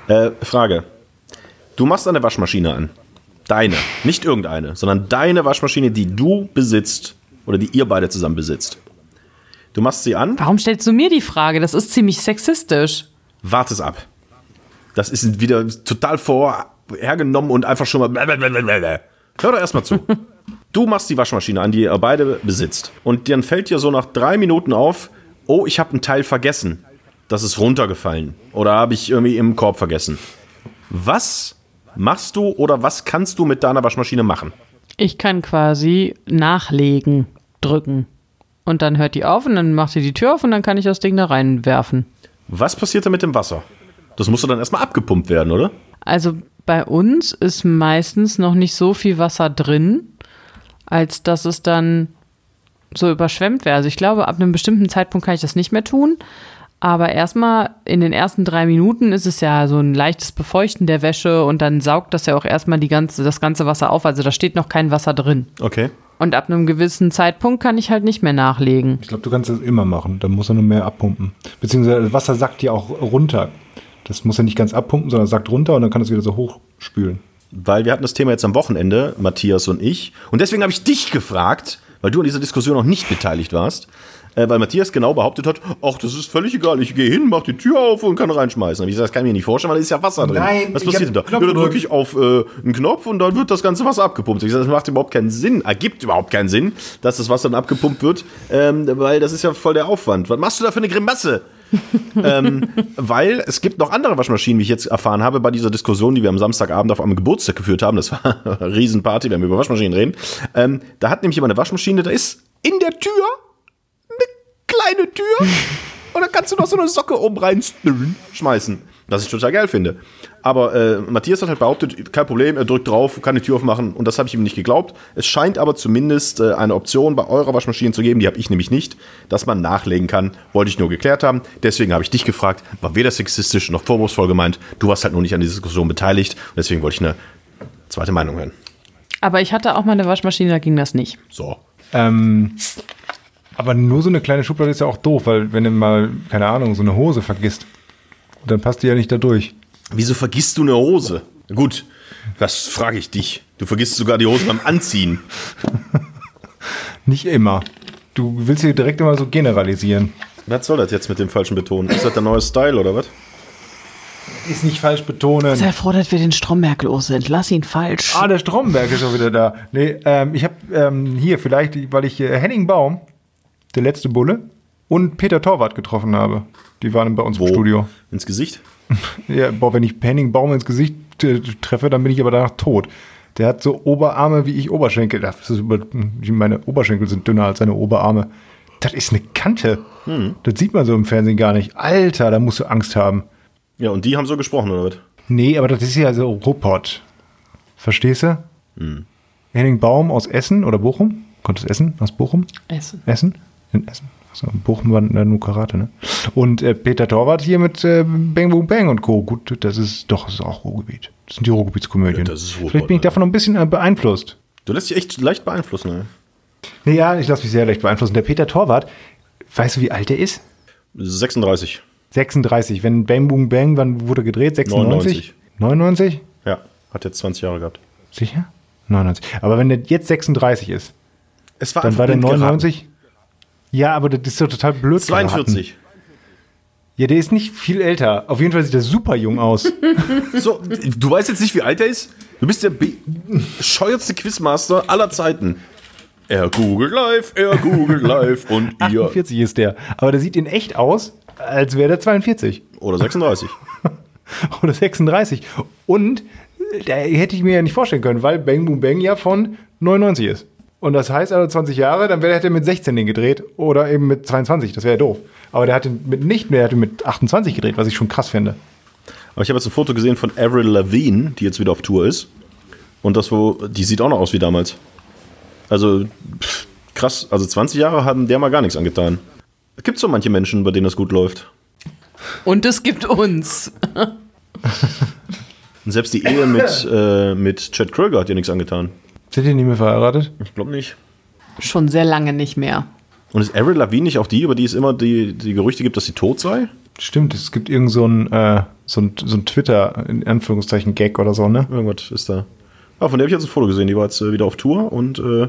Äh, Frage. Du machst eine Waschmaschine an. Deine. Nicht irgendeine, sondern deine Waschmaschine, die du besitzt oder die ihr beide zusammen besitzt. Du machst sie an, Warum stellst du mir die Frage? Das ist ziemlich sexistisch. wart es ab. Das ist wieder total vorhergenommen und einfach schon mal. blablabla. Hör doch erstmal zu. *laughs* Du machst die Waschmaschine an, die ihr beide besitzt. Und dann fällt dir so nach drei Minuten auf, oh, ich habe einen Teil vergessen. Das ist runtergefallen. Oder habe ich irgendwie im Korb vergessen. Was machst du oder was kannst du mit deiner Waschmaschine machen? Ich kann quasi nachlegen, drücken. Und dann hört die auf und dann macht sie die Tür auf und dann kann ich das Ding da reinwerfen. Was passiert da mit dem Wasser? Das muss doch dann erstmal abgepumpt werden, oder? Also bei uns ist meistens noch nicht so viel Wasser drin, als dass es dann so überschwemmt wäre. Also ich glaube, ab einem bestimmten Zeitpunkt kann ich das nicht mehr tun. Aber erstmal in den ersten drei Minuten ist es ja so ein leichtes Befeuchten der Wäsche und dann saugt das ja auch erstmal die ganze, das ganze Wasser auf. Also da steht noch kein Wasser drin. Okay. Und ab einem gewissen Zeitpunkt kann ich halt nicht mehr nachlegen. Ich glaube, du kannst das immer machen. Dann muss er nur mehr abpumpen. Beziehungsweise das Wasser sackt ja auch runter. Das muss er nicht ganz abpumpen, sondern sackt runter und dann kann es wieder so hochspülen. Weil wir hatten das Thema jetzt am Wochenende, Matthias und ich. Und deswegen habe ich dich gefragt, weil du an dieser Diskussion noch nicht beteiligt warst. Äh, weil Matthias genau behauptet hat, ach, das ist völlig egal, ich gehe hin, mach die Tür auf und kann reinschmeißen. Hab ich gesagt, das kann ich mir nicht vorstellen, weil da ist ja Wasser drin. Nein, Was passiert denn da? Ja, dann drücke ich auf äh, einen Knopf und dann wird das ganze Wasser abgepumpt. Ich sage, das macht überhaupt keinen Sinn, ergibt überhaupt keinen Sinn, dass das Wasser dann abgepumpt wird, ähm, weil das ist ja voll der Aufwand. Was machst du da für eine Grimasse? *laughs* ähm, weil es gibt noch andere Waschmaschinen, wie ich jetzt erfahren habe, bei dieser Diskussion, die wir am Samstagabend auf einem Geburtstag geführt haben. Das war eine *laughs* Riesenparty, wenn wir über Waschmaschinen reden. Ähm, da hat nämlich jemand eine Waschmaschine, da ist in der Tür eine kleine Tür und da kannst du noch so eine Socke oben rein schmeißen. Was ich total geil finde. Aber äh, Matthias hat halt behauptet, kein Problem, er drückt drauf, kann die Tür aufmachen und das habe ich ihm nicht geglaubt. Es scheint aber zumindest äh, eine Option bei eurer Waschmaschine zu geben, die habe ich nämlich nicht, dass man nachlegen kann. Wollte ich nur geklärt haben. Deswegen habe ich dich gefragt, war weder sexistisch noch vorwurfsvoll gemeint. Du warst halt nur nicht an dieser Diskussion beteiligt und deswegen wollte ich eine zweite Meinung hören. Aber ich hatte auch mal eine Waschmaschine, da ging das nicht. So. Ähm, aber nur so eine kleine Schublade ist ja auch doof, weil wenn du mal, keine Ahnung, so eine Hose vergisst, dann passt die ja nicht da durch. Wieso vergisst du eine Hose? Gut, das frage ich dich. Du vergisst sogar die Hose beim Anziehen. *laughs* Nicht immer. Du willst hier direkt immer so generalisieren. Was soll das jetzt mit dem falschen Betonen? Ist das der neue Style oder was? Ist nicht falsch betonen. Sei froh, dass wir den Stromberg los sind. Lass ihn falsch. Ah, der Stromberg ist schon wieder da. Nee, ähm, ich habe ähm, hier vielleicht, weil ich äh, Henning Baum, der letzte Bulle, und Peter Torwart getroffen habe. Die waren bei uns im Studio. Ins Gesicht? *laughs* Ja, boah, wenn ich Henning Baum ins Gesicht äh, treffe, dann bin ich aber danach tot. Der hat so Oberarme wie ich Oberschenkel. Das ist über, meine Oberschenkel sind dünner als seine Oberarme. Das ist eine Kante. Das sieht man so im Fernsehen gar nicht. Alter, da musst du Angst haben. Ja, und die haben so gesprochen, oder was? Nee, aber das ist ja so Ruppert. Verstehst du? Henning Baum aus Essen oder Bochum? Kommt aus Essen? Aus Bochum? Essen. Essen? In Essen. Achso, Bochum war äh, nur Karate, ne? Und äh, Peter Torwart hier mit äh, Bang Boom Bang und Co. Gut, das ist doch das ist auch Ruhrgebiet. Das sind die Ruhrgebietskomödien. Ja, das ist Ruhrpott, Vielleicht bin ich ne? davon noch ein bisschen äh, beeinflusst. Du lässt dich echt leicht beeinflussen, ne? Nee, ja, ich lasse mich sehr leicht beeinflussen. Der Peter Torwart, weißt du, wie alt er ist? 36. 36. Wenn Bang Boom Bang, wann wurde gedreht? 96? 99? Ja, hat jetzt 20 Jahre gehabt. Sicher? 99. Aber wenn der jetzt 36 ist, Es war dann war der blind geraten. 99. Ja, aber das ist doch total blöd. geraten. 42. Ja, der ist nicht viel älter. Auf jeden Fall sieht er super jung aus. *laughs* So, du weißt jetzt nicht, wie alt er ist? Du bist der bescheuertste Quizmaster aller Zeiten. Er googelt live, er googelt live und ihr. 48 ist der. Aber der sieht in echt aus, als wäre der 42 Oder 36. *laughs* oder 36. Und äh, da hätte ich mir ja nicht vorstellen können, weil Bang Boom Bang ja von 99 ist. Und das heißt, also 20 Jahre, dann wäre hätte er mit 16 den gedreht oder eben mit 22. Das wäre ja doof. Aber der hat den mit nicht mehr, der hat den mit 28 gedreht, was ich schon krass finde. Aber ich habe jetzt ein Foto gesehen von Avril Lavigne, die jetzt wieder auf Tour ist. Und das, wo, die sieht auch noch aus wie damals. Also, pff, krass. Also 20 Jahre haben der mal gar nichts angetan. Es gibt so manche Menschen, bei denen das gut läuft. Und es gibt uns. *laughs* Und selbst die Ehe mit, äh, mit Chad Kroeger hat ihr nichts angetan. Sind die nicht mehr verheiratet? Ich glaube nicht. Schon sehr lange nicht mehr. Und ist Avril Lavigne nicht auch die, über die es immer die, die Gerüchte gibt, dass sie tot sei? Stimmt, es gibt irgend so ein, äh, so ein, so ein Twitter, in Anführungszeichen, Gag oder so, ne? Irgendwas ist da. Ah, von der habe ich jetzt ein Foto gesehen. Die war jetzt äh, wieder auf Tour und, äh,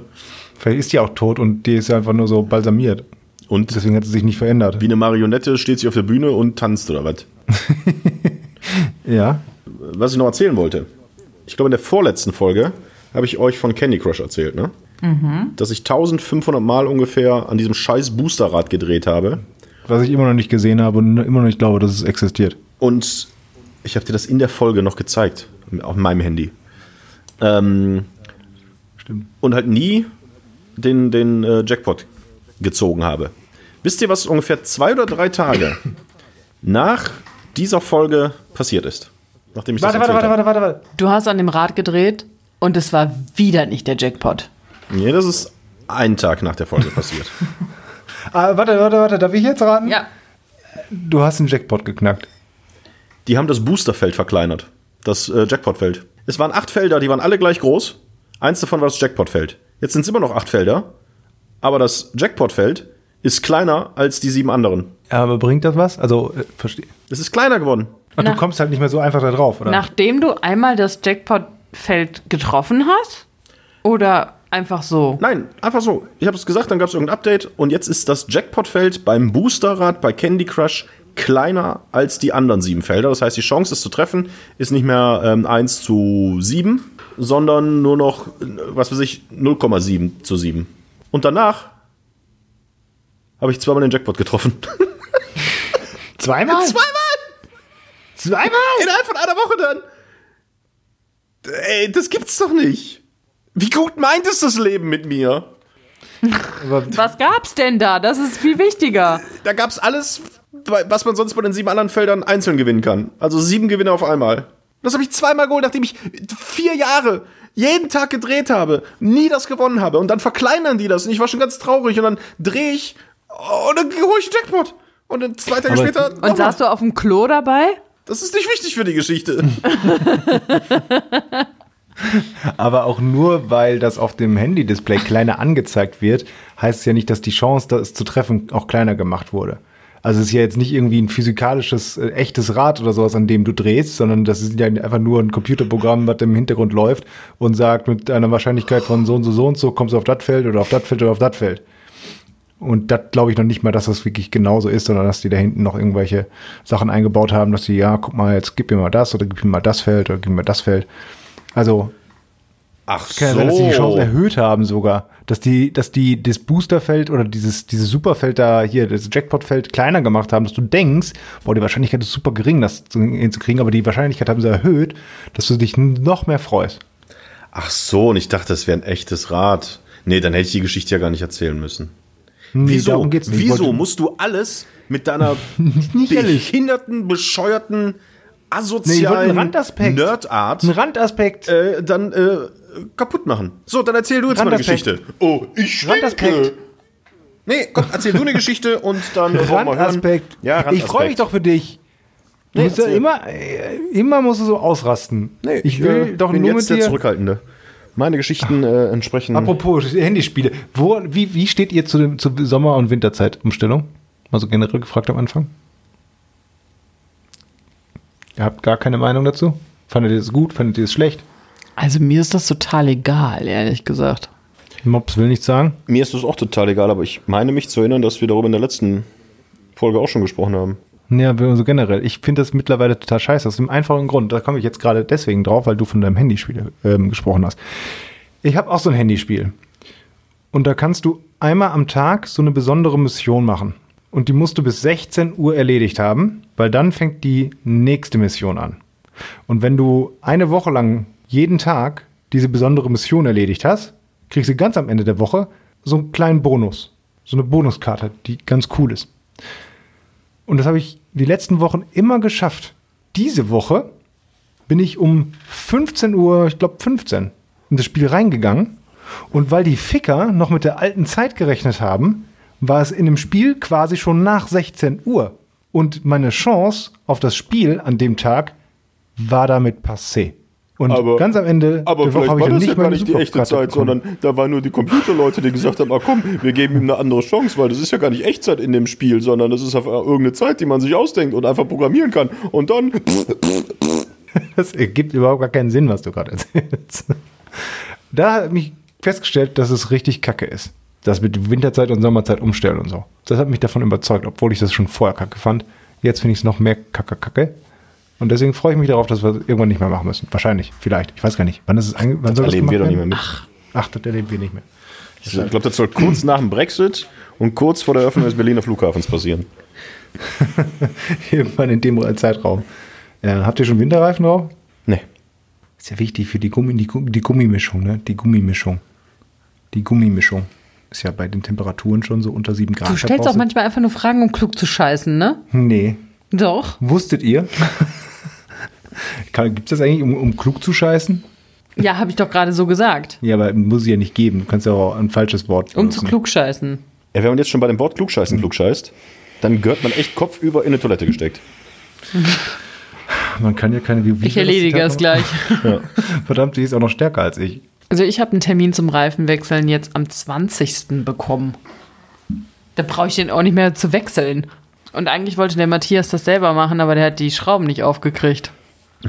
Vielleicht ist die auch tot und die ist einfach nur so balsamiert. und Deswegen hat sie sich nicht verändert. wie eine Marionette steht sie auf der Bühne und tanzt oder was. *laughs* Ja. Was ich noch erzählen wollte. Ich glaube, in der vorletzten Folge habe ich euch von Candy Crush erzählt, ne? Dass ich 1500 Mal ungefähr an diesem scheiß Boosterrad gedreht habe. Was ich immer noch nicht gesehen habe und immer noch nicht glaube, dass es existiert. Und ich habe dir das in der Folge noch gezeigt. Auf meinem Handy. Ähm, Stimmt. und halt nie den, den äh, Jackpot gezogen habe. Wisst ihr, was ungefähr zwei oder drei Tage *laughs* nach dieser Folge passiert ist? Nachdem ich das Warte, warte, erzählt warte, habe. warte, warte, warte. Du hast an dem Rad gedreht und es war wieder nicht der Jackpot. Nee, das ist ein Tag nach der Folge passiert. *laughs* Ah, warte, warte, warte. Darf ich jetzt raten? Ja. Du hast einen Jackpot geknackt. Die haben das Boosterfeld verkleinert. Das äh, Jackpotfeld. Es waren acht Felder, die waren alle gleich groß. Eins davon war das Jackpotfeld. Jetzt sind es immer noch acht Felder. Aber das Jackpotfeld ist kleiner als die sieben anderen. Aber bringt das was? Also, äh, verstehe. Es ist kleiner geworden. Ach, du kommst halt nicht mehr so einfach da drauf, oder? Nachdem du einmal das Jackpot-Feld getroffen hast? Oder einfach so? Nein, einfach so. Ich habe es gesagt, dann gab es irgendein Update und jetzt ist das Jackpotfeld beim Boosterrad bei Candy Crush kleiner als die anderen sieben Felder. Das heißt, die Chance, es zu treffen, ist nicht mehr ähm, 1 zu 7, sondern nur noch, äh, was weiß ich, 0,7 zu 7. Und danach habe ich zweimal den Jackpot getroffen. *laughs* Zweimal? Zweimal! Zweimal? Innerhalb von einer Woche dann! Ey, das gibt's doch nicht! Wie gut meint es das Leben mit mir? Was gab's denn da? Das ist viel wichtiger. Da gab's alles, was man sonst bei den sieben anderen Feldern einzeln gewinnen kann. Also sieben Gewinne auf einmal. Das habe ich zweimal geholt, nachdem ich vier Jahre jeden Tag gedreht habe, nie das gewonnen habe. Und dann verkleinern die das und ich war schon ganz traurig und dann drehe ich und dann hole ich einen Jackpot. Und dann zwei Tage Aber- später. Und saßt du auf dem Klo dabei? Das ist nicht wichtig für die Geschichte. *laughs* Aber auch nur, weil das auf dem Handy-Display kleiner angezeigt wird, heißt es ja nicht, dass die Chance, das zu treffen, auch kleiner gemacht wurde. Also es ist ja jetzt nicht irgendwie ein physikalisches, äh, echtes Rad oder sowas, an dem du drehst, sondern das ist ja einfach nur ein Computerprogramm, was im Hintergrund läuft und sagt, mit einer Wahrscheinlichkeit von so und so, so und so kommst du auf das Feld oder auf das Feld oder auf das Feld. Und das glaube ich noch nicht mal, dass das wirklich genauso ist, sondern dass die da hinten noch irgendwelche Sachen eingebaut haben, dass die, ja, guck mal, jetzt gib mir mal das oder gib mir mal das Feld oder gib mir das Feld. Also Ach kann ja sein, dass die die Chance erhöht haben sogar. Dass die, dass die das Boosterfeld oder dieses, dieses Superfeld da hier, das Jackpotfeld kleiner gemacht haben, dass du denkst, boah, die Wahrscheinlichkeit ist super gering, das zu- hinzukriegen, aber die Wahrscheinlichkeit haben sie erhöht, dass du dich noch mehr freust. Ach so, und ich dachte, das wäre ein echtes Rad. Nee, dann hätte ich die Geschichte ja gar nicht erzählen müssen. Nee, Wieso, nicht. Ich wieso musst du alles mit deiner *laughs* behinderten, bescheuerten, Nee, asozialen Randaspekt. Nerdart Ein Randaspekt. äh, dann äh, kaputt machen? So, dann erzähl du jetzt mal eine. Geschichte. Oh, ich Randaspekt. Nee, komm, erzähl du eine Geschichte und dann. Randaspekt. Ja, Randaspekt. Ich freue mich doch für dich. Du Nee, ja immer, äh, immer musst du so ausrasten. Nee, ich will äh, doch bin nur jetzt mit der dir. Zurückhaltende. Meine Geschichten äh, entsprechen. Apropos Handyspiele, wo, wie, wie steht ihr zu dem, zur Sommer- und Winterzeitumstellung? Mal so generell gefragt am Anfang. Ihr habt gar keine Meinung dazu? Fandet ihr es gut? Fandet ihr es schlecht? Also mir ist das total egal, ehrlich gesagt. Mops will nichts sagen. Mir ist das auch total egal, aber ich meine mich zu erinnern, dass wir darüber in der letzten Folge auch schon gesprochen haben. Ja, wir- so generell. Ich finde das mittlerweile total scheiße. Aus dem einfachen Grund. Da komme ich jetzt gerade deswegen drauf, weil du von deinem Handyspiel ähm, gesprochen hast. Ich habe auch so ein Handyspiel. Und da kannst du einmal am Tag so eine besondere Mission machen. Und die musst du bis 16 Uhr erledigt haben, weil dann fängt die nächste Mission an. Und wenn du eine Woche lang jeden Tag diese besondere Mission erledigt hast, kriegst du ganz am Ende der Woche so einen kleinen Bonus. So eine Bonuskarte, die ganz cool ist. Und das habe ich die letzten Wochen immer geschafft. Diese Woche bin ich um 15 Uhr, ich glaube 15, in das Spiel reingegangen. Und weil die Ficker noch mit der alten Zeit gerechnet haben, war es in dem Spiel quasi schon nach 16 Uhr. Und meine Chance auf das Spiel an dem Tag war damit passé. Und Aber- ganz am Ende Aber der Woche vielleicht habe ich war dann das ja nicht gar meine nicht die echte Zeit, bekommen. sondern da waren nur die Computerleute, die gesagt haben, ah komm, wir geben ihm eine andere Chance, weil das ist ja gar nicht Echtzeit in dem Spiel, sondern das ist einfach irgendeine Zeit, die man sich ausdenkt und einfach programmieren kann. Und dann, *laughs* Das ergibt überhaupt gar keinen Sinn, was du gerade erzählst. Da habe ich festgestellt, dass es richtig kacke ist. Das mit Winterzeit und Sommerzeit umstellen und so. Das hat mich davon überzeugt, obwohl ich das schon vorher kacke fand. Jetzt finde ich es noch mehr kacke kacke. Und deswegen freue ich mich darauf, dass wir das irgendwann nicht mehr machen müssen. Wahrscheinlich, vielleicht. Ich weiß gar nicht. Wann ist es ange wann soll das erleben wir doch nicht mehr mit. Ach, das erleben wir nicht mehr. Ich glaube, das soll kurz nach dem Brexit und kurz vor der Öffnung des Berliner Flughafens passieren. *laughs* Irgendwann in dem Zeitraum. Ja, habt ihr schon Winterreifen drauf? Nee. Ist ja wichtig für die, Gummi, die, die Gummimischung, ne? Die Gummimischung. Die Gummimischung. Ist ja bei den Temperaturen schon so unter 7 Grad. Du stellst auch manchmal einfach nur Fragen, um klug zu scheißen, ne? Nee. Doch. Wusstet ihr? Gibt es das eigentlich, um, um klug zu scheißen? Ja, habe ich doch gerade so gesagt. Ja, aber muss es ja nicht geben. Du kannst ja auch ein falsches Wort Um zu benutzen. klug scheißen. Ja, wenn man jetzt schon bei dem Wort klugscheißen klugscheißt, dann gehört man echt kopfüber in eine Toilette gesteckt. Man kann ja keine... Wie, wie Ich erledige es gleich. *laughs* noch? Verdammt, die ist auch noch stärker als ich. Also ich habe einen Termin zum Reifenwechseln jetzt am 20. bekommen. Da brauche ich den auch nicht mehr zu wechseln. Und eigentlich wollte der Matthias das selber machen, aber der hat die Schrauben nicht aufgekriegt. *laughs*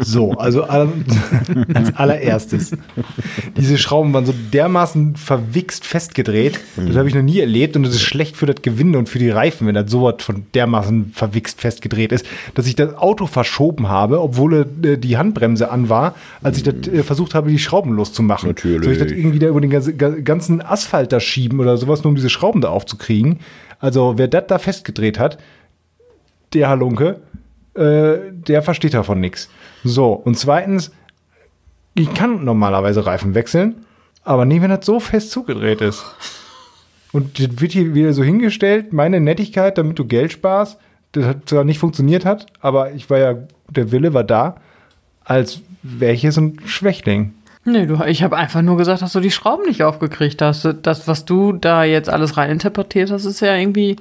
So, also *laughs* als allererstes. Diese Schrauben waren so dermaßen verwichst festgedreht. Das habe ich noch nie erlebt und das ist schlecht für das Gewinde und für die Reifen, wenn das so was von dermaßen verwichst festgedreht ist, dass ich das Auto verschoben habe, obwohl äh, die Handbremse an war, als ich das äh, versucht habe, die Schrauben loszumachen. Natürlich. Soll ich das irgendwie da über den ganzen- ga- ganzen Asphalt da schieben oder sowas, nur um diese Schrauben da aufzukriegen? Also, wer das da festgedreht hat, der Halunke, äh, der versteht davon nichts. So, und zweitens, ich kann normalerweise Reifen wechseln, aber nicht, wenn das so fest zugedreht ist. Und das wird hier wieder so hingestellt, meine Nettigkeit, damit du Geld sparst, das hat zwar nicht funktioniert hat, aber ich war ja der Wille war da, als wäre ich hier so ein Schwächling. Nee, du, ich habe einfach nur gesagt, dass du die Schrauben nicht aufgekriegt hast. Das, was du da jetzt alles reininterpretiert hast, ist ja irgendwie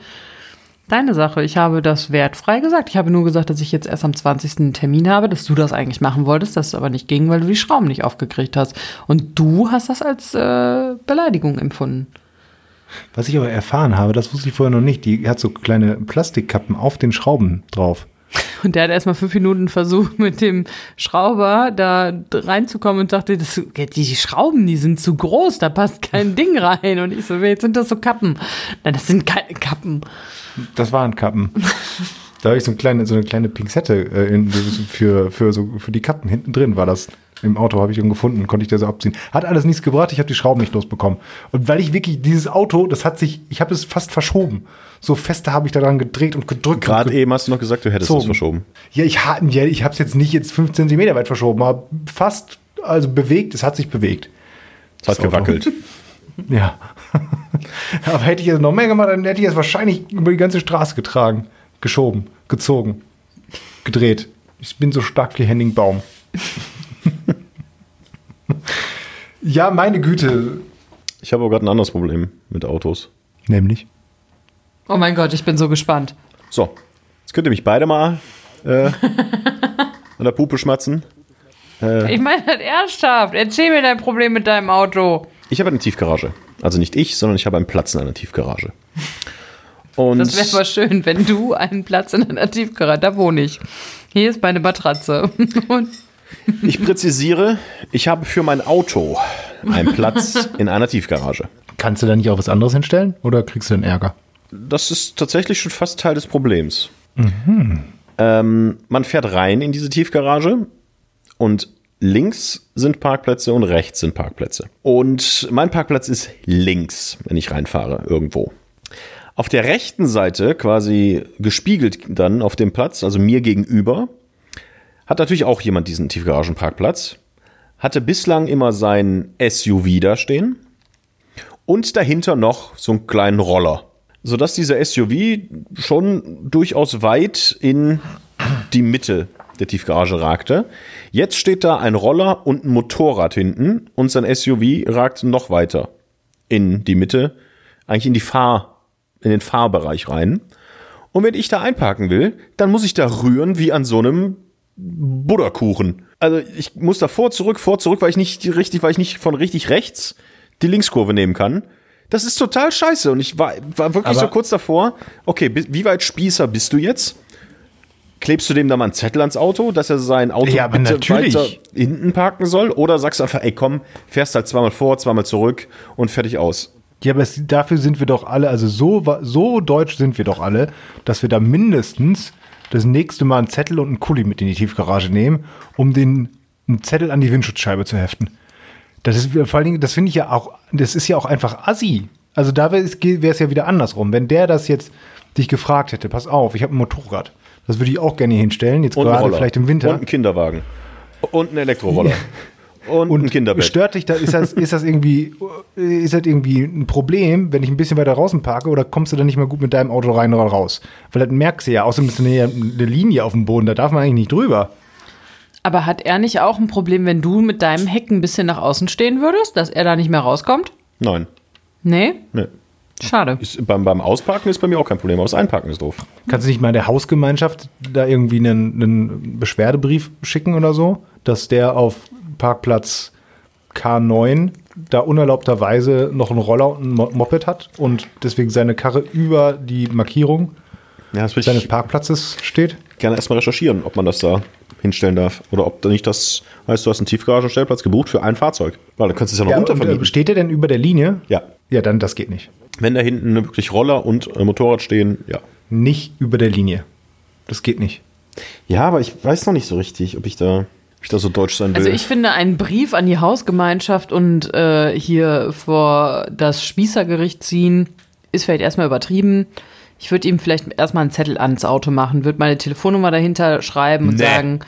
deine Sache. Ich habe das wertfrei gesagt. Ich habe nur gesagt, dass ich jetzt erst am 20. einen Termin habe, dass du das eigentlich machen wolltest, dass es aber nicht ging, weil du die Schrauben nicht aufgekriegt hast. Und du hast das als äh, Beleidigung empfunden. Was ich aber erfahren habe, das wusste ich vorher noch nicht, die hat so kleine Plastikkappen auf den Schrauben drauf. Und der hat erstmal fünf Minuten versucht, mit dem Schrauber da reinzukommen und sagte, das, die Schrauben, die sind zu groß, da passt kein Ding rein. Und ich so, jetzt sind das so Kappen. Nein, das sind keine Kappen. Das waren Kappen. Da habe ich so eine kleine, so eine kleine Pinzette äh, für, für, so, für die Kappen. Hinten drin war das. Im Auto habe ich ihn gefunden, konnte ich das so abziehen. Hat alles nichts gebracht, ich habe die Schrauben nicht losbekommen. Und weil ich wirklich, dieses Auto, das hat sich, ich habe es fast verschoben. So feste habe ich daran gedreht und gedrückt. Gerade und eben hast du noch gesagt, du hättest es verschoben. Ja, ich, ja, ich habe es jetzt nicht jetzt 5 cm weit verschoben, aber fast, also bewegt, es hat sich bewegt. Es hat gewackelt. *laughs* Ja. *laughs* aber hätte ich es noch mehr gemacht, dann hätte ich es wahrscheinlich über die ganze Straße getragen, geschoben, gezogen, gedreht. Ich bin so stark wie Henning Baum. Ja, meine Güte. Ich habe aber gerade ein anderes Problem mit Autos. Nämlich? Oh mein Gott, ich bin so gespannt. So, jetzt könnt ihr mich beide mal äh, *laughs* an der Pupe schmatzen. Ich meine das ernsthaft. Erzähl mir dein Problem mit deinem Auto. Ich habe eine Tiefgarage. Also nicht ich, sondern ich habe einen Platz in einer Tiefgarage. Und Das wäre mal schön, wenn du einen Platz in einer Tiefgarage, da wohne ich. Hier ist meine Matratze. *laughs* Und ich präzisiere, ich habe für mein Auto einen Platz *laughs* in einer Tiefgarage. Kannst du da nicht auch was anderes hinstellen oder kriegst du dann Ärger? Das ist tatsächlich schon fast Teil des Problems. Ähm, man fährt rein in diese Tiefgarage und links sind Parkplätze und rechts sind Parkplätze. Und mein Parkplatz ist links, wenn ich reinfahre irgendwo. Auf der rechten Seite, quasi gespiegelt dann auf dem Platz, also mir gegenüber, hat natürlich auch jemand diesen Tiefgaragenparkplatz. Hatte bislang immer sein SUV da stehen und dahinter noch so einen kleinen Roller. Sodass dieser SUV schon durchaus weit in die Mitte der Tiefgarage ragte. Jetzt steht da ein Roller und ein Motorrad hinten und sein SUV ragt noch weiter in die Mitte, eigentlich in die Fahr, in den Fahrbereich rein. Und wenn ich da einparken will, dann muss ich da rühren wie an so einem Butterkuchen. Also ich muss da vor, zurück, vor, zurück, weil ich nicht richtig, weil ich nicht von richtig rechts die Linkskurve nehmen kann. Das ist total scheiße. Und ich war, war wirklich Aber- so kurz davor, okay, wie weit Spießer bist du jetzt? Klebst du dem da mal einen Zettel ans Auto, dass er sein Auto Ja, weiter hinten parken soll? Oder sagst du einfach, ey komm, fährst halt zweimal vor, zweimal zurück und fertig aus? Ja, aber es, dafür sind wir doch alle, also so, so deutsch sind wir doch alle, dass wir da mindestens das nächste Mal einen Zettel und einen Kuli mit in die Tiefgarage nehmen, um den einen Zettel an die Windschutzscheibe zu heften. Das ist vor allen Dingen, das finde ich ja auch, das ist ja auch einfach assi. Also da wäre es ja wieder andersrum. Wenn der das jetzt dich gefragt hätte, pass auf, ich habe ein Motorrad. Das würde ich auch gerne hinstellen, jetzt Und gerade vielleicht im Winter. Und einen Kinderwagen. Und einen Elektroroller. Und, ein Kinderbett. Stört dich da, ist das, ist das irgendwie, ist das irgendwie ein Problem, wenn ich ein bisschen weiter draußen parke oder kommst du da nicht mehr gut mit deinem Auto rein oder raus? Weil das merkst du ja, außerdem ist eine, eine Linie auf dem Boden, da darf man eigentlich nicht drüber. Aber hat er nicht auch ein Problem, wenn du mit deinem Heck ein bisschen nach außen stehen würdest, dass er da nicht mehr rauskommt? Nein. Nee? Nee. Schade. Ist, beim, beim Ausparken ist bei mir auch kein Problem, aber das Einparken ist doof. Kannst du nicht mal der Hausgemeinschaft da irgendwie einen, einen Beschwerdebrief schicken oder so, dass der auf Parkplatz K9 da unerlaubterweise noch einen Roller und ein Mo- Moped hat und deswegen seine Karre über die Markierung Ja, seines Parkplatzes steht? gerne erstmal recherchieren, ob man das da hinstellen darf. Oder ob da nicht das heißt, du hast einen Tiefgaragenstellplatz gebucht für ein Fahrzeug. Weil dann könntest du es ja noch Ja, und, untervermieten. äh, steht der denn über der Linie? Ja. Ja, dann das geht nicht. Wenn da hinten wirklich Roller und äh, Motorrad stehen, ja. Nicht über der Linie. Das geht nicht. Ja, aber ich weiß noch nicht so richtig, ob ich da, ich da so deutsch sein will. Also ich finde, einen Brief an die Hausgemeinschaft und äh, hier vor das Spießergericht ziehen, ist vielleicht erstmal übertrieben. Ich würde ihm vielleicht erstmal einen Zettel ans Auto machen, würde meine Telefonnummer dahinter schreiben und Nee. sagen,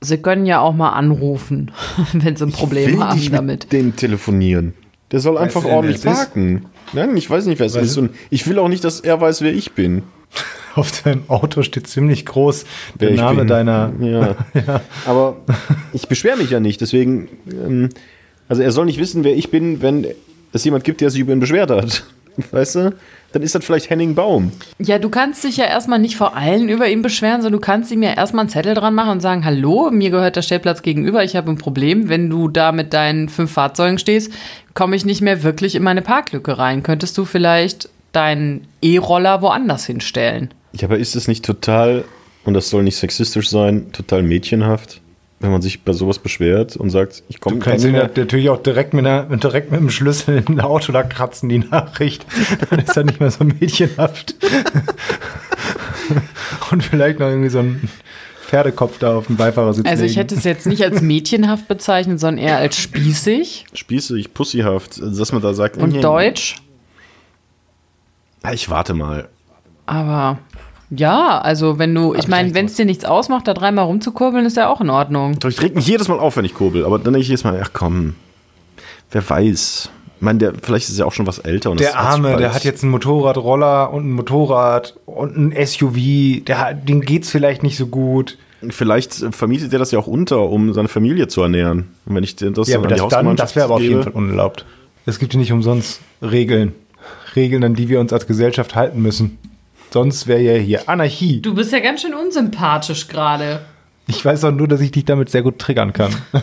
Sie können ja auch mal anrufen, *laughs* wenn Sie ein Problem haben nicht damit. mit dem telefonieren. Der soll einfach du ordentlich es ist? parken. Nein, ich weiß nicht, wer es ist. Und ich will auch nicht, dass er weiß, wer ich bin. Auf deinem Auto steht ziemlich groß der wer ich Name bin. deiner. Ja. *laughs* Aber ich beschwere mich ja nicht, deswegen, ähm, also er soll nicht wissen, wer ich bin, wenn es jemand gibt, der sich über ihn beschwert hat. *laughs* Weißt du? Dann ist das vielleicht Henning Baum. Ja, du kannst dich ja erstmal nicht vor allen über ihn beschweren, sondern du kannst ihm ja erstmal einen Zettel dran machen und sagen, hallo, mir gehört der Stellplatz gegenüber, ich habe ein Problem. Wenn du da mit deinen fünf Fahrzeugen stehst, komme ich nicht mehr wirklich in meine Parklücke rein. Könntest du vielleicht deinen E-Roller woanders hinstellen? Ja, aber ist es nicht total, und das soll nicht sexistisch sein, total mädchenhaft, wenn man sich bei sowas beschwert und sagt, ich komme Du kannst ihn ja natürlich auch direkt mit, einer, direkt mit dem Schlüssel in der Auto da kratzen, die Nachricht. Dann ist er nicht mehr so mädchenhaft. Und vielleicht noch irgendwie so ein Pferdekopf da auf dem Beifahrersitz. Also ich legen. hätte es jetzt nicht als mädchenhaft bezeichnet, sondern eher als spießig spießig, pussyhaft, dass man da sagt, und "Nee, deutsch. Ja, ich warte mal. Aber ja, also wenn du, ich meine, wenn es dir nichts ausmacht, da dreimal rumzukurbeln, ist ja auch in Ordnung. Doch ich reg mich jedes Mal auf, wenn ich kurbel, aber dann denke ich jedes Mal, ach komm, wer weiß. Ich meine, der, vielleicht ist er auch schon was älter. Und das Der Arme, der hat jetzt einen Motorradroller und ein Motorrad und ein SUV. Der, hat- dem geht's vielleicht nicht so gut. Vielleicht vermietet er das ja auch unter, um seine Familie zu ernähren. Und wenn ich dir das Ja, dann aber an die das, dann, das wäre aber auf jeden Fall unerlaubt. Es gibt ja nicht umsonst Regeln. Regeln, an die wir uns als Gesellschaft halten müssen. Sonst wäre ja hier Anarchie. Du bist ja ganz schön unsympathisch gerade. Ich weiß doch nur, dass ich dich damit sehr gut triggern kann. *laughs*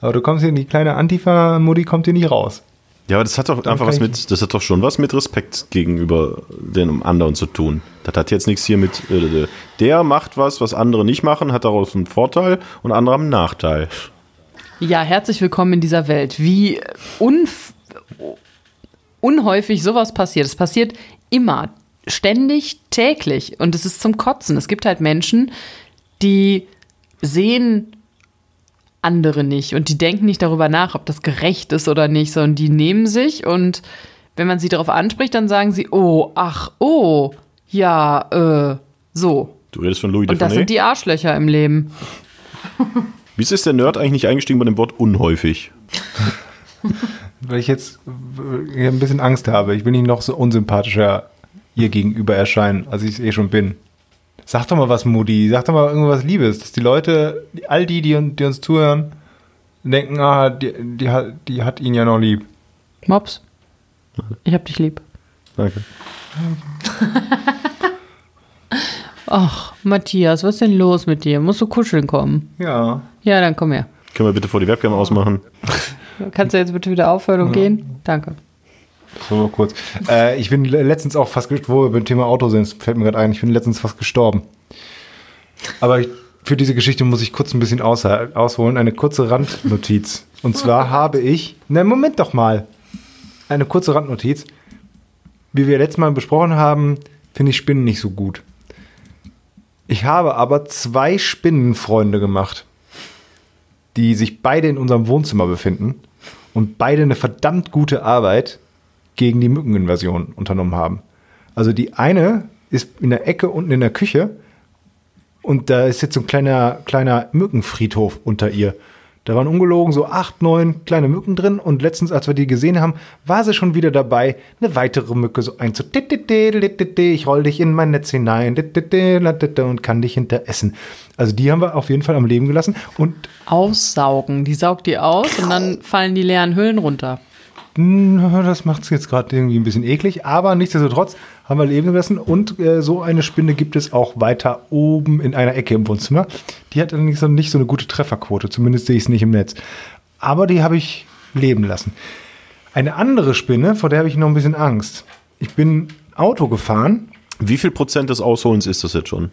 aber du kommst hier in die kleine Antifa-Modi, kommt hier nicht raus. Ja, aber das hat doch einfach kann was mit, das hat doch schon was mit Respekt gegenüber den anderen zu tun. Das hat jetzt nichts hier mit, äh, der macht was, was andere nicht machen, hat daraus einen Vorteil und andere haben einen Nachteil. Ja, herzlich willkommen in dieser Welt. Wie unf unhäufig sowas passiert. Es passiert immer, ständig, täglich. Und es ist zum Kotzen. Es gibt halt Menschen, die sehen andere nicht und die denken nicht darüber nach, ob das gerecht ist oder nicht, sondern die nehmen sich und wenn man sie darauf anspricht, dann sagen sie, oh, ach, oh, ja, äh, so. Du redest von Louis Und das sind die Arschlöcher im Leben. Wieso ist der Nerd eigentlich nicht eingestiegen bei dem Wort unhäufig? *laughs* Weil ich jetzt äh, hier ein bisschen Angst habe. Ich will nicht noch so unsympathischer ihr gegenüber erscheinen, als ich es eh schon bin. Sag doch mal was, Moody. Sag doch mal irgendwas Liebes, dass die Leute, all die, die, uns- die uns zuhören, denken, ah, die, die, hat, die hat ihn ja noch lieb. Mops, ich hab dich lieb. Danke. *laughs* Ach, Matthias, was ist denn los mit dir? Musst du kuscheln kommen? Ja. Ja, dann komm her. Können wir bitte vor die Webcam ausmachen? *laughs* Kannst du jetzt bitte wieder aufhören und gehen? Danke. So kurz. Äh, ich bin le- letztens auch fast, wo wir beim Thema Auto sind, fällt mir gerade ein, ich bin letztens fast gestorben. Aber ich, für diese Geschichte muss ich kurz ein bisschen aus, ausholen. Eine kurze Randnotiz. Und zwar habe ich, na Moment doch mal, eine kurze Randnotiz. Wie wir letztes Mal besprochen haben, finde ich Spinnen nicht so gut. Ich habe aber zwei Spinnenfreunde gemacht, die sich beide in unserem Wohnzimmer befinden und beide eine verdammt gute Arbeit gegen die Mückeninvasion unternommen haben. Also die eine ist in der Ecke unten in der Küche und da ist jetzt so ein kleiner, kleiner Mückenfriedhof unter ihr. Da waren ungelogen so acht, neun kleine Mücken drin und letztens, als wir die gesehen haben, war sie schon wieder dabei, eine weitere Mücke so ein zu ich roll dich in mein Netz hinein und kann dich hinter essen. Also die haben wir auf jeden Fall am Leben gelassen und Aussaugen. Die saugt die aus und dann fallen die leeren Hüllen runter. Na, Das macht es jetzt gerade irgendwie ein bisschen eklig, aber nichtsdestotrotz haben wir leben gelassen und äh, so eine Spinne gibt es auch weiter oben in einer Ecke im Wohnzimmer. Die hat allerdings noch nicht so eine gute Trefferquote, zumindest sehe ich es nicht im Netz. Aber die habe ich leben lassen. Eine andere Spinne, vor der habe ich noch ein bisschen Angst. Ich bin Auto gefahren. Wie viel Prozent des Ausholens ist das jetzt schon?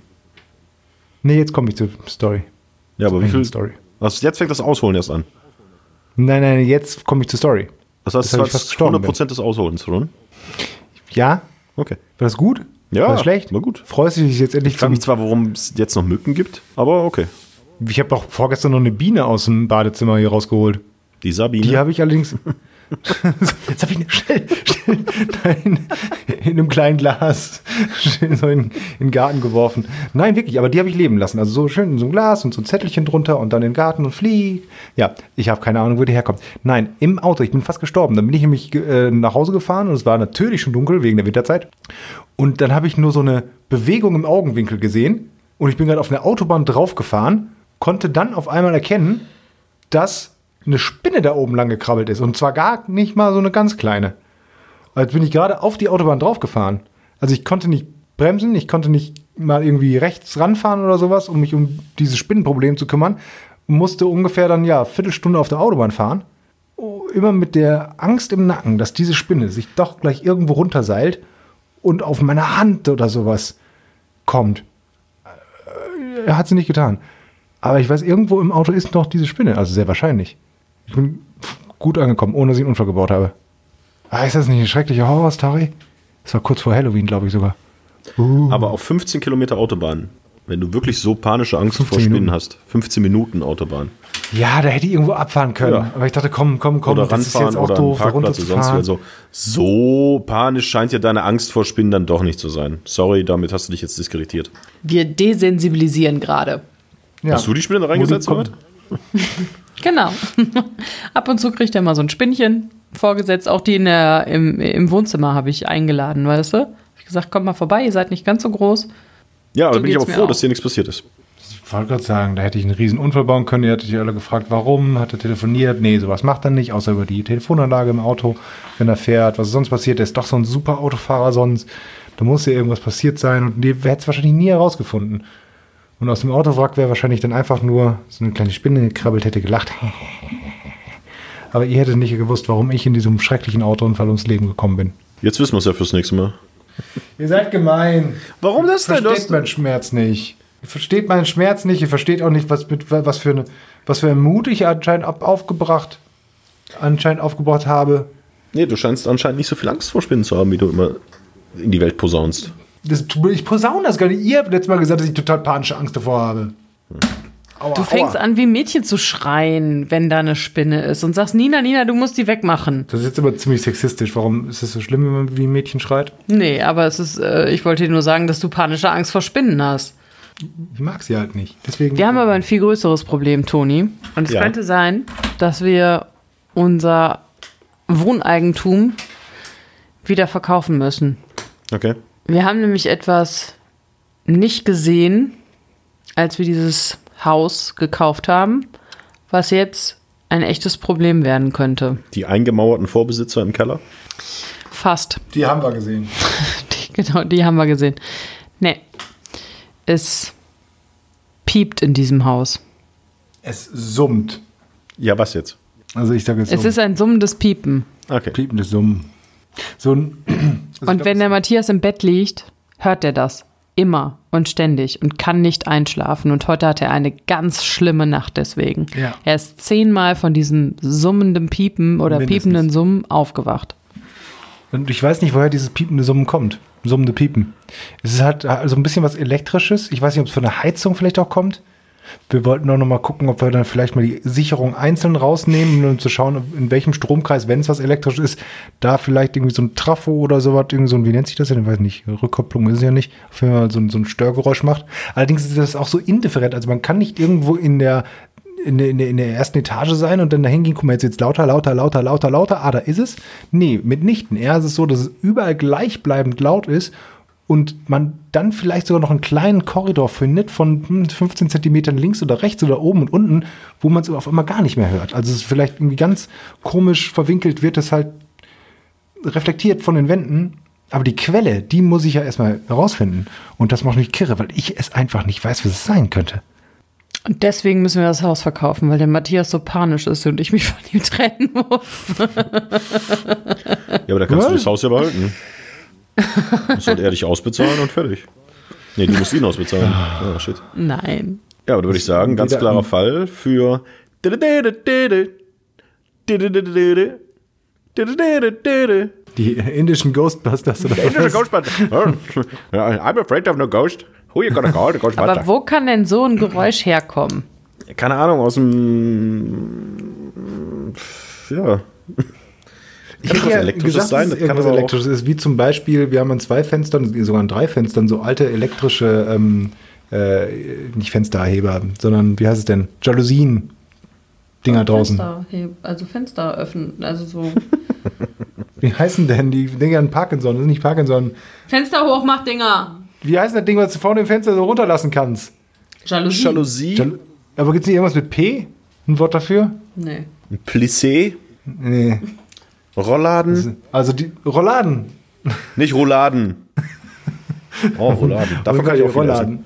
Nee, jetzt komme ich zur Story. Ja, aber wie Eigene viel? Story. Was, jetzt fängt das Ausholen erst an. Nein, nein, jetzt komme ich zur Story. Das heißt, Das das ich fast war gestorben 100 Prozent des Ausholens, oder? Ja, Okay. war das gut? Ja, war das schlecht? war gut. Freust du dich jetzt endlich Ich frage mich zwar, warum es jetzt noch Mücken gibt, aber okay. Ich habe doch vorgestern noch eine Biene aus dem Badezimmer hier rausgeholt. Die Sabine. Die habe ich allerdings. *laughs* Jetzt habe ich schnell, schnell nein, in einem kleinen Glas so in, in den Garten geworfen. Nein, wirklich, aber die habe ich leben lassen. Also so schön in so ein Glas und so ein Zettelchen drunter und dann in den Garten und flieg. Ja, ich habe keine Ahnung, wo die herkommt. Nein, im Auto, ich bin fast gestorben. Dann bin ich nämlich äh, nach Hause gefahren und es war natürlich schon dunkel wegen der Winterzeit. Und dann habe ich nur so eine Bewegung im Augenwinkel gesehen und ich bin gerade auf eine Autobahn draufgefahren, konnte dann auf einmal erkennen, dass eine Spinne da oben lang gekrabbelt ist. Und zwar gar nicht mal so eine ganz kleine. Als bin ich gerade auf die Autobahn draufgefahren. Also ich konnte nicht bremsen, ich konnte nicht mal irgendwie rechts ranfahren oder sowas, um mich um dieses Spinnenproblem zu kümmern. Musste ungefähr dann ja Viertelstunde auf der Autobahn fahren. Oh, Immer mit der Angst im Nacken, dass diese Spinne sich doch gleich irgendwo runterseilt und auf meine Hand oder sowas kommt. Äh, Hat sie nicht getan. Aber ich weiß, irgendwo im Auto ist noch diese Spinne, also sehr wahrscheinlich. Ich bin gut angekommen, ohne dass ich einen Unfall gebaut habe. Ah, ist das nicht eine schreckliche Horror-Story? Das war kurz vor Halloween, glaube ich sogar. Aber auf 15 Kilometer Autobahn, wenn du wirklich so panische Angst 15 vor Spinnen Minuten. hast, 15 Minuten Autobahn. Ja, da hätte ich irgendwo abfahren können. Ja. Aber ich dachte, komm, komm, komm, oder das ist ranfahren jetzt auch oder doof, Parkplatz runterzufahren. Also so panisch scheint ja deine Angst vor Spinnen dann doch nicht zu sein. Sorry, damit hast du dich jetzt diskreditiert. Wir desensibilisieren gerade. ja. Hast du die Spinne da reingesetzt, Robert? *laughs* Genau. *laughs* Ab und zu kriegt er mal so ein Spinnchen vorgesetzt. Auch die in der, im, im Wohnzimmer habe ich eingeladen, weißt du? Hab ich gesagt, kommt mal vorbei, ihr seid nicht ganz so groß. Ja, aber So da bin ich aber froh, auch. dass dir nichts passiert ist. Ich wollte gerade sagen, da hätte ich einen riesen Unfall bauen können. Ihr hättet ihr alle gefragt, warum, hat er telefoniert. Nee, sowas macht er nicht, außer über die Telefonanlage im Auto, wenn er fährt. Was ist sonst passiert? Der ist doch so ein super Autofahrer sonst. Da muss ja irgendwas passiert sein und die hätte es wahrscheinlich nie herausgefunden. Und aus dem Autowrack wäre wahrscheinlich dann einfach nur so eine kleine Spinne gekrabbelt, hätte gelacht. *laughs* Aber ihr hättet nicht gewusst, warum ich in diesem schrecklichen Autounfall ums Leben gekommen bin. Jetzt wissen wir es ja fürs nächste Mal. Ihr seid gemein. Warum das Ihr versteht meinen Schmerz nicht. Ihr versteht meinen Schmerz nicht. Ihr versteht auch nicht, was, mit, was, für, eine, was für einen Mut ich anscheinend ab, aufgebracht, anscheinend aufgebracht habe. Nee, du scheinst anscheinend nicht so viel Angst vor Spinnen zu haben, wie du immer in die Welt posaunst. Das, ich posaune das gar nicht. Ihr habt letztes Mal gesagt, dass ich total panische Angst davor habe. Aua, Du fängst aua. an, wie ein Mädchen zu schreien, wenn da eine Spinne ist und sagst, Nina, Nina, du musst die wegmachen. Das ist jetzt aber ziemlich sexistisch. Warum ist es so schlimm, wenn man wie ein Mädchen schreit? Nee, aber es ist, äh, ich wollte dir nur sagen, dass du panische Angst vor Spinnen hast. Ich mag sie halt nicht. Deswegen. Wir haben aber ein viel größeres Problem, Toni. Und es Ja. könnte sein, dass wir unser Wohneigentum wieder verkaufen müssen. Okay. Wir haben nämlich etwas nicht gesehen, als wir dieses Haus gekauft haben, was jetzt ein echtes Problem werden könnte. Die eingemauerten Vorbesitzer im Keller. Fast. Die haben wir gesehen. *laughs* Die, genau, die haben wir gesehen. Nee. Es piept in diesem Haus. Es summt. Ja, was jetzt? Also ich sage jetzt Es ist ein summendes Piepen. Okay. piependes Summen. So ein. Also Und wenn der Matthias im Bett liegt, hört er das. Immer und ständig und kann nicht einschlafen. Und heute hat er eine ganz schlimme Nacht deswegen. Ja. Er ist zehnmal von diesem summenden Piepen oder Mindestens. piependen Summen aufgewacht. Und ich weiß nicht, woher dieses piepende Summen kommt. Summende Piepen. Es ist halt also ein bisschen was Elektrisches. Ich weiß nicht, ob es von der Heizung vielleicht auch kommt. Wir wollten auch noch mal gucken, ob wir dann vielleicht mal die Sicherung einzeln rausnehmen, um zu schauen, in welchem Stromkreis, wenn es was elektrisch ist, da vielleicht irgendwie so ein Trafo oder sowas, irgendwie so ein, wie nennt sich das denn? Ich weiß nicht, Rückkopplung ist es ja nicht, auf jeden Fall so, ein- so ein Störgeräusch macht. Allerdings ist das auch so indifferent. Also man kann nicht irgendwo in der in in, in der ersten Etage sein und dann dahin gehen, guck mal, jetzt jetzt lauter, lauter, lauter, lauter, lauter, ah, da ist es. Nee, mitnichten. Eher ist es so, dass es überall gleichbleibend laut ist und man dann vielleicht sogar noch einen kleinen Korridor findet von hm, 15 Zentimetern links oder rechts oder oben und unten, wo man es auf einmal gar nicht mehr hört. Also es ist vielleicht irgendwie ganz komisch verwinkelt, wird es halt reflektiert von den Wänden. Aber die Quelle, die muss ich ja erstmal herausfinden. Und das macht mich kirre, weil ich es einfach nicht weiß, was es sein könnte. Und deswegen müssen wir das Haus verkaufen, weil der Matthias so panisch ist und ich mich von ihm trennen muss. Ja, aber da kannst du Was? das Haus ja behalten. *laughs* Soll er dich ausbezahlen und fertig. Nee, du musst ihn ausbezahlen. Ah, shit. Nein. Ja, aber da würde ich sagen, ganz klarer Fall für. Die indischen Ghostbusters oder was? *laughs* I'm afraid of no ghost. Who you gonna call? The Ghostbuster. Aber wo kann denn so ein Geräusch herkommen? Keine Ahnung, aus dem. Ja. Ich Kann hätte das ja elektrisches gesagt, sein? Das kann auch- elektrisches ist, wie zum Beispiel, wir haben an zwei Fenstern, sogar an drei Fenstern, so alte elektrische, ähm, äh, nicht Fensterheber, sondern wie heißt es denn? Jalousien. Dinger draußen. Fenster, also Fenster öffnen, also so. *laughs* Wie heißen denn die Dinger an Parkinson? Das ist nicht Parkinson. Fenster hochmach-Dinger. Wie heißt das Ding, was du vorne im Fenster so runterlassen kannst? Jalousie. Jalousie, Jal Aber gibt es nicht irgendwas mit P? Ein Wort dafür? Nee. Plissé, Nee. Rollladen. Also die Rolladen. Nicht Rouladen. *laughs* Oh, Rouladen. Davon kann ich auch. Rollladen.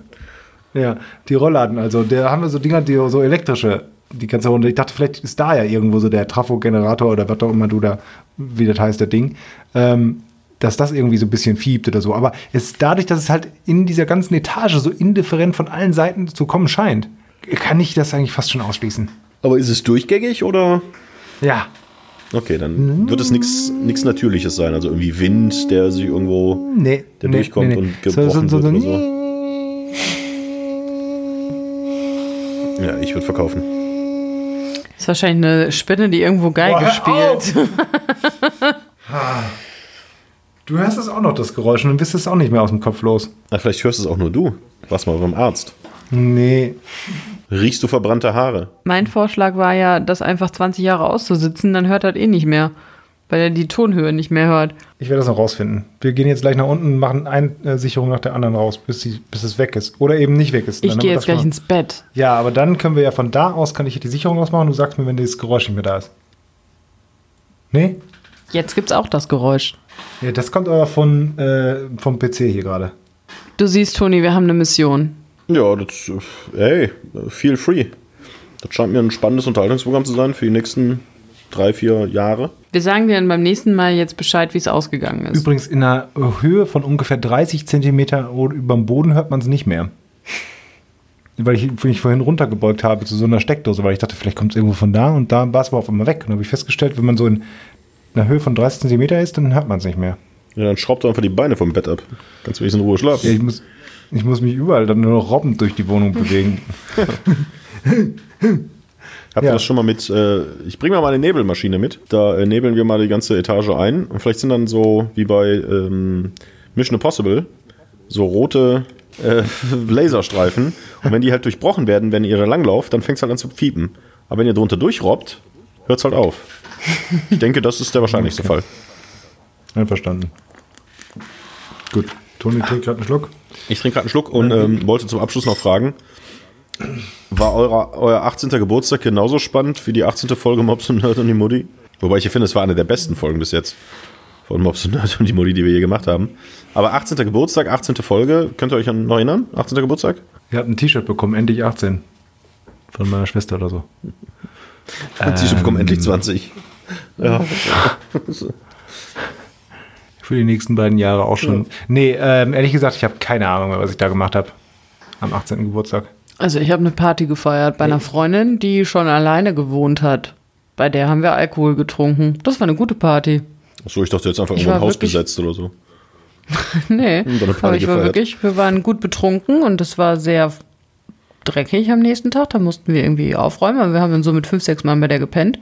Ja, die Rollladen. Also da haben wir so Dinger, die so elektrische, die du runter. Ich dachte, vielleicht ist da ja irgendwo so der Trafo-Generator oder was auch immer du da, wie das heißt, der Ding. Ähm, dass das irgendwie so ein bisschen fiebt oder so. Aber es dadurch, dass es halt in dieser ganzen Etage so indifferent von allen Seiten zu kommen scheint, kann ich das eigentlich fast schon ausschließen. Aber ist es durchgängig oder? Ja. Okay, dann wird es nichts Natürliches sein. Also irgendwie Wind, der sich irgendwo. Nee. Der nee, durchkommt und gebrochen wird oder Ja, ich würde verkaufen. Ist wahrscheinlich eine Spinne, die irgendwo Geige Boah, hör spielt. *laughs* Du hörst es auch noch, das Geräusch, und dann bist du es auch nicht mehr aus dem Kopf los. Na, vielleicht hörst du es auch nur du. Warst mal beim Arzt. Nee. Riechst du verbrannte Haare? Mein Vorschlag war ja, das einfach 20 Jahre auszusitzen, dann hört er eh nicht mehr. Weil er die Tonhöhe nicht mehr hört. Ich werde das noch rausfinden. Wir gehen jetzt gleich nach unten und machen eine Sicherung nach der anderen raus, bis, sie, bis es weg ist. Oder eben nicht weg ist. Ich Dann gehe jetzt gleich schon ins Bett. mal- Ja, aber dann können wir ja von da aus, kann ich die Sicherung ausmachen. Du sagst mir, wenn das Geräusch nicht mehr da ist. Nee? Jetzt gibt's auch das Geräusch. Ja, das kommt aber von, äh, vom PC hier gerade. Du siehst, Toni, wir haben eine Mission. Ja, das. äh, Ey, feel free. Das scheint mir ein spannendes Unterhaltungsprogramm zu sein für die nächsten drei, vier Jahre. Wir sagen dir dann beim nächsten Mal jetzt Bescheid, wie es ausgegangen ist. Übrigens, in einer Höhe von ungefähr 30 Zentimeter über dem Boden hört man es nicht mehr. Weil ich mich vorhin runtergebeugt habe zu so einer Steckdose, weil ich dachte, vielleicht kommt es irgendwo von da und da war es aber auf einmal weg. Und dann habe ich festgestellt, wenn man so in einer Höhe von 30 Zentimeter ist, dann hört man es nicht mehr. Ja, dann schraubt doch einfach die Beine vom Bett ab. Kannst du wenigstens in Ruhe Ja, schlafen. ich, muss, ich muss mich überall dann nur noch robbend durch die Wohnung bewegen. *laughs* Habt ihr Ja. das schon mal mit, äh, ich bringe mal meine Nebelmaschine mit. Da äh, nebeln wir mal die ganze Etage ein. Und vielleicht sind dann so, wie bei ähm, Mission Impossible, so rote äh, *laughs* Laserstreifen. Und wenn die halt durchbrochen werden, wenn ihr da langlauft, dann fängt es halt an zu fiepen. Aber wenn ihr drunter durchrobbt, hört es halt auf. Ich denke, das ist der wahrscheinlichste Fall. Einverstanden. Gut. Toni trinkt gerade einen Schluck. Ich trinke gerade einen Schluck und ähm, wollte zum Abschluss noch fragen, war euer, euer 18. Geburtstag genauso spannend wie die 18. Folge Mobs und Nerd und die Mutti? Wobei ich hier finde, es war eine der besten Folgen bis jetzt von Mobs und Nerd und die Mutti, die wir je gemacht haben. Aber 18. Geburtstag, 18. Folge, könnt ihr euch an- noch erinnern? 18. Geburtstag? Ihr habt ein T-Shirt bekommen, endlich 18. Von meiner Schwester oder so. Und die bekommen endlich 20. Ja. *laughs* Für die nächsten beiden Jahre auch schon. Nee, ähm, ehrlich gesagt, ich habe keine Ahnung mehr, was ich da gemacht habe. Am 18. Geburtstag. Also ich habe eine Party gefeiert bei einer Freundin, die schon alleine gewohnt hat. Bei der haben wir Alkohol getrunken. Das war eine gute Party. Achso, ich dachte jetzt einfach Ich irgendwo ein Haus besetzt oder so. *laughs* Nee, Party aber ich war wirklich, wir waren gut betrunken und es war sehr dreckig am nächsten Tag. Da mussten wir irgendwie aufräumen. aber Wir haben dann so mit fünf, sechs Mann bei der gepennt.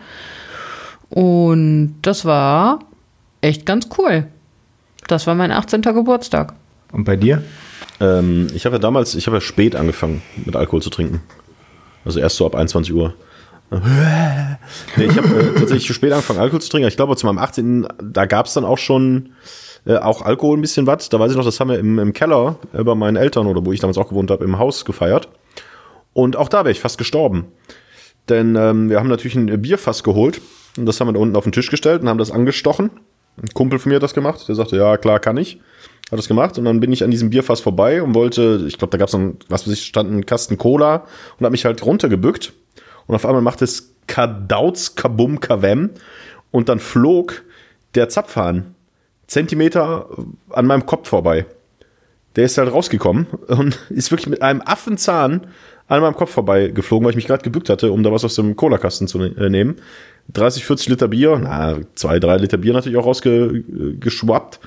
Und das war echt ganz cool. Das war mein 18. Geburtstag. Und bei dir? Ähm, ich habe ja damals, ich habe ja spät angefangen mit Alkohol zu trinken. Also erst so ab 21 Uhr. *laughs* nee, ich habe äh, tatsächlich spät angefangen Alkohol zu trinken. Ich glaube, zu meinem 18. da gab es dann auch schon äh, auch Alkohol ein bisschen was. Da weiß ich noch, das haben wir im, im Keller äh, bei meinen Eltern oder wo ich damals auch gewohnt habe, im Haus gefeiert. Und auch da wäre ich fast gestorben. Denn ähm, wir haben natürlich ein Bierfass geholt und das haben wir da unten auf den Tisch gestellt und haben das angestochen. Ein Kumpel von mir hat das gemacht. Der sagte, ja, klar, kann ich. Hat das gemacht und dann bin ich an diesem Bierfass vorbei und wollte, ich glaube, da gab es dann, was weiß ich, stand ein Kasten Cola und habe mich halt runtergebückt und auf einmal macht es Kadauz, Kabum, Kavem und dann flog der Zapfhahn Zentimeter an meinem Kopf vorbei. Der ist halt rausgekommen und *laughs* ist wirklich mit einem Affenzahn an meinem Kopf vorbei geflogen, weil ich mich gerade gebückt hatte, um da was aus dem Cola-Kasten zu äh, nehmen. 30, 40 Liter Bier, na, zwei, drei Liter Bier natürlich auch rausgeschwappt.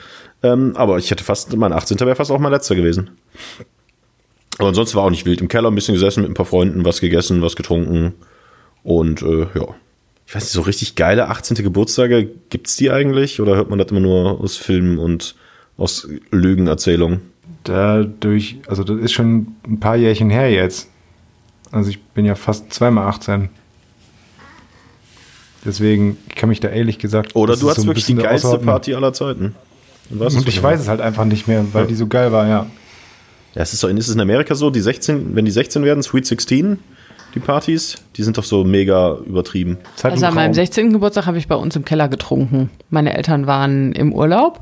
Ähm, aber ich hätte fast, mein 18. wäre fast auch mein letzter gewesen. Aber ansonsten war auch nicht wild. Im Keller ein bisschen gesessen mit ein paar Freunden, was gegessen, was getrunken. Und äh, ja, ich weiß nicht, so richtig geile 18. Geburtstage, gibt's die eigentlich? Oder hört man das immer nur aus Filmen und aus Lügenerzählungen? Dadurch, also das ist schon ein paar Jährchen her jetzt. Also ich bin ja fast zweimal 18. Deswegen kann mich da ehrlich gesagt. Oder du hast so wirklich die geilste außerhalb- Party aller Zeiten. Und, Und ich weiß es halt einfach nicht mehr, weil Ja. die so geil war, ja. Ja, es ist, doch, ist es in Amerika so, die 16, wenn die 16 werden, Sweet 16, die Partys, die sind doch so mega übertrieben. Also an meinem Raum. 16. Geburtstag habe ich bei uns im Keller getrunken. Meine Eltern waren im Urlaub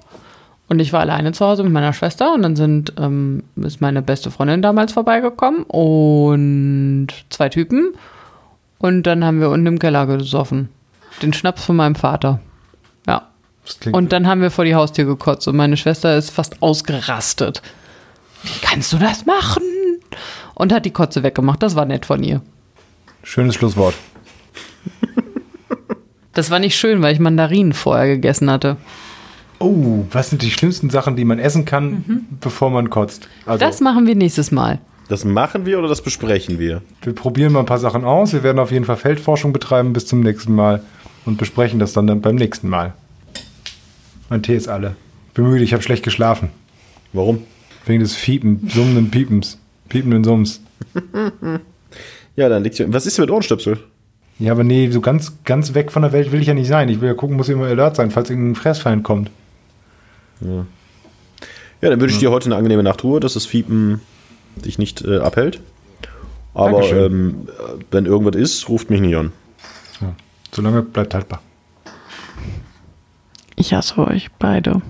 und ich war alleine zu Hause mit meiner Schwester und dann sind, ähm, ist meine beste Freundin damals vorbeigekommen und zwei Typen und dann haben wir unten im Keller gesoffen. Den Schnaps von meinem Vater. Ja. Und dann haben wir vor die Haustür gekotzt und meine Schwester ist fast ausgerastet. Wie kannst du das machen? Und hat die Kotze weggemacht. Das war nett von ihr. schönes Schlusswort. Das war nicht schön, weil ich Mandarinen vorher gegessen hatte. Oh, was sind die schlimmsten Sachen, die man essen kann, bevor man kotzt? Also, Das machen wir nächstes Mal. Das machen wir oder das besprechen wir? wir probieren mal ein paar Sachen aus. Wir werden auf jeden Fall Feldforschung betreiben bis zum nächsten Mal und besprechen das dann, dann beim nächsten Mal. Mein Tee ist alle. Bin müde, ich habe schlecht geschlafen. Warum? Wegen des Fiepen, summenden Piepens. Piependen Summs. *laughs* Ja, dann liegt hier. Was ist denn mit Ohrenstöpsel? Ja, aber nee, so ganz, ganz weg von der Welt will ich ja nicht sein. Ich will ja gucken, muss immer alert sein, falls irgendein Fressfeind kommt. Ja, dann wünsche ich dir heute eine angenehme Nachtruhe, dass das Fiepen dich nicht äh, abhält. Aber ähm, wenn irgendwas ist, ruft mich nicht an. Ja. Solange bleibt haltbar. Ich hasse euch beide.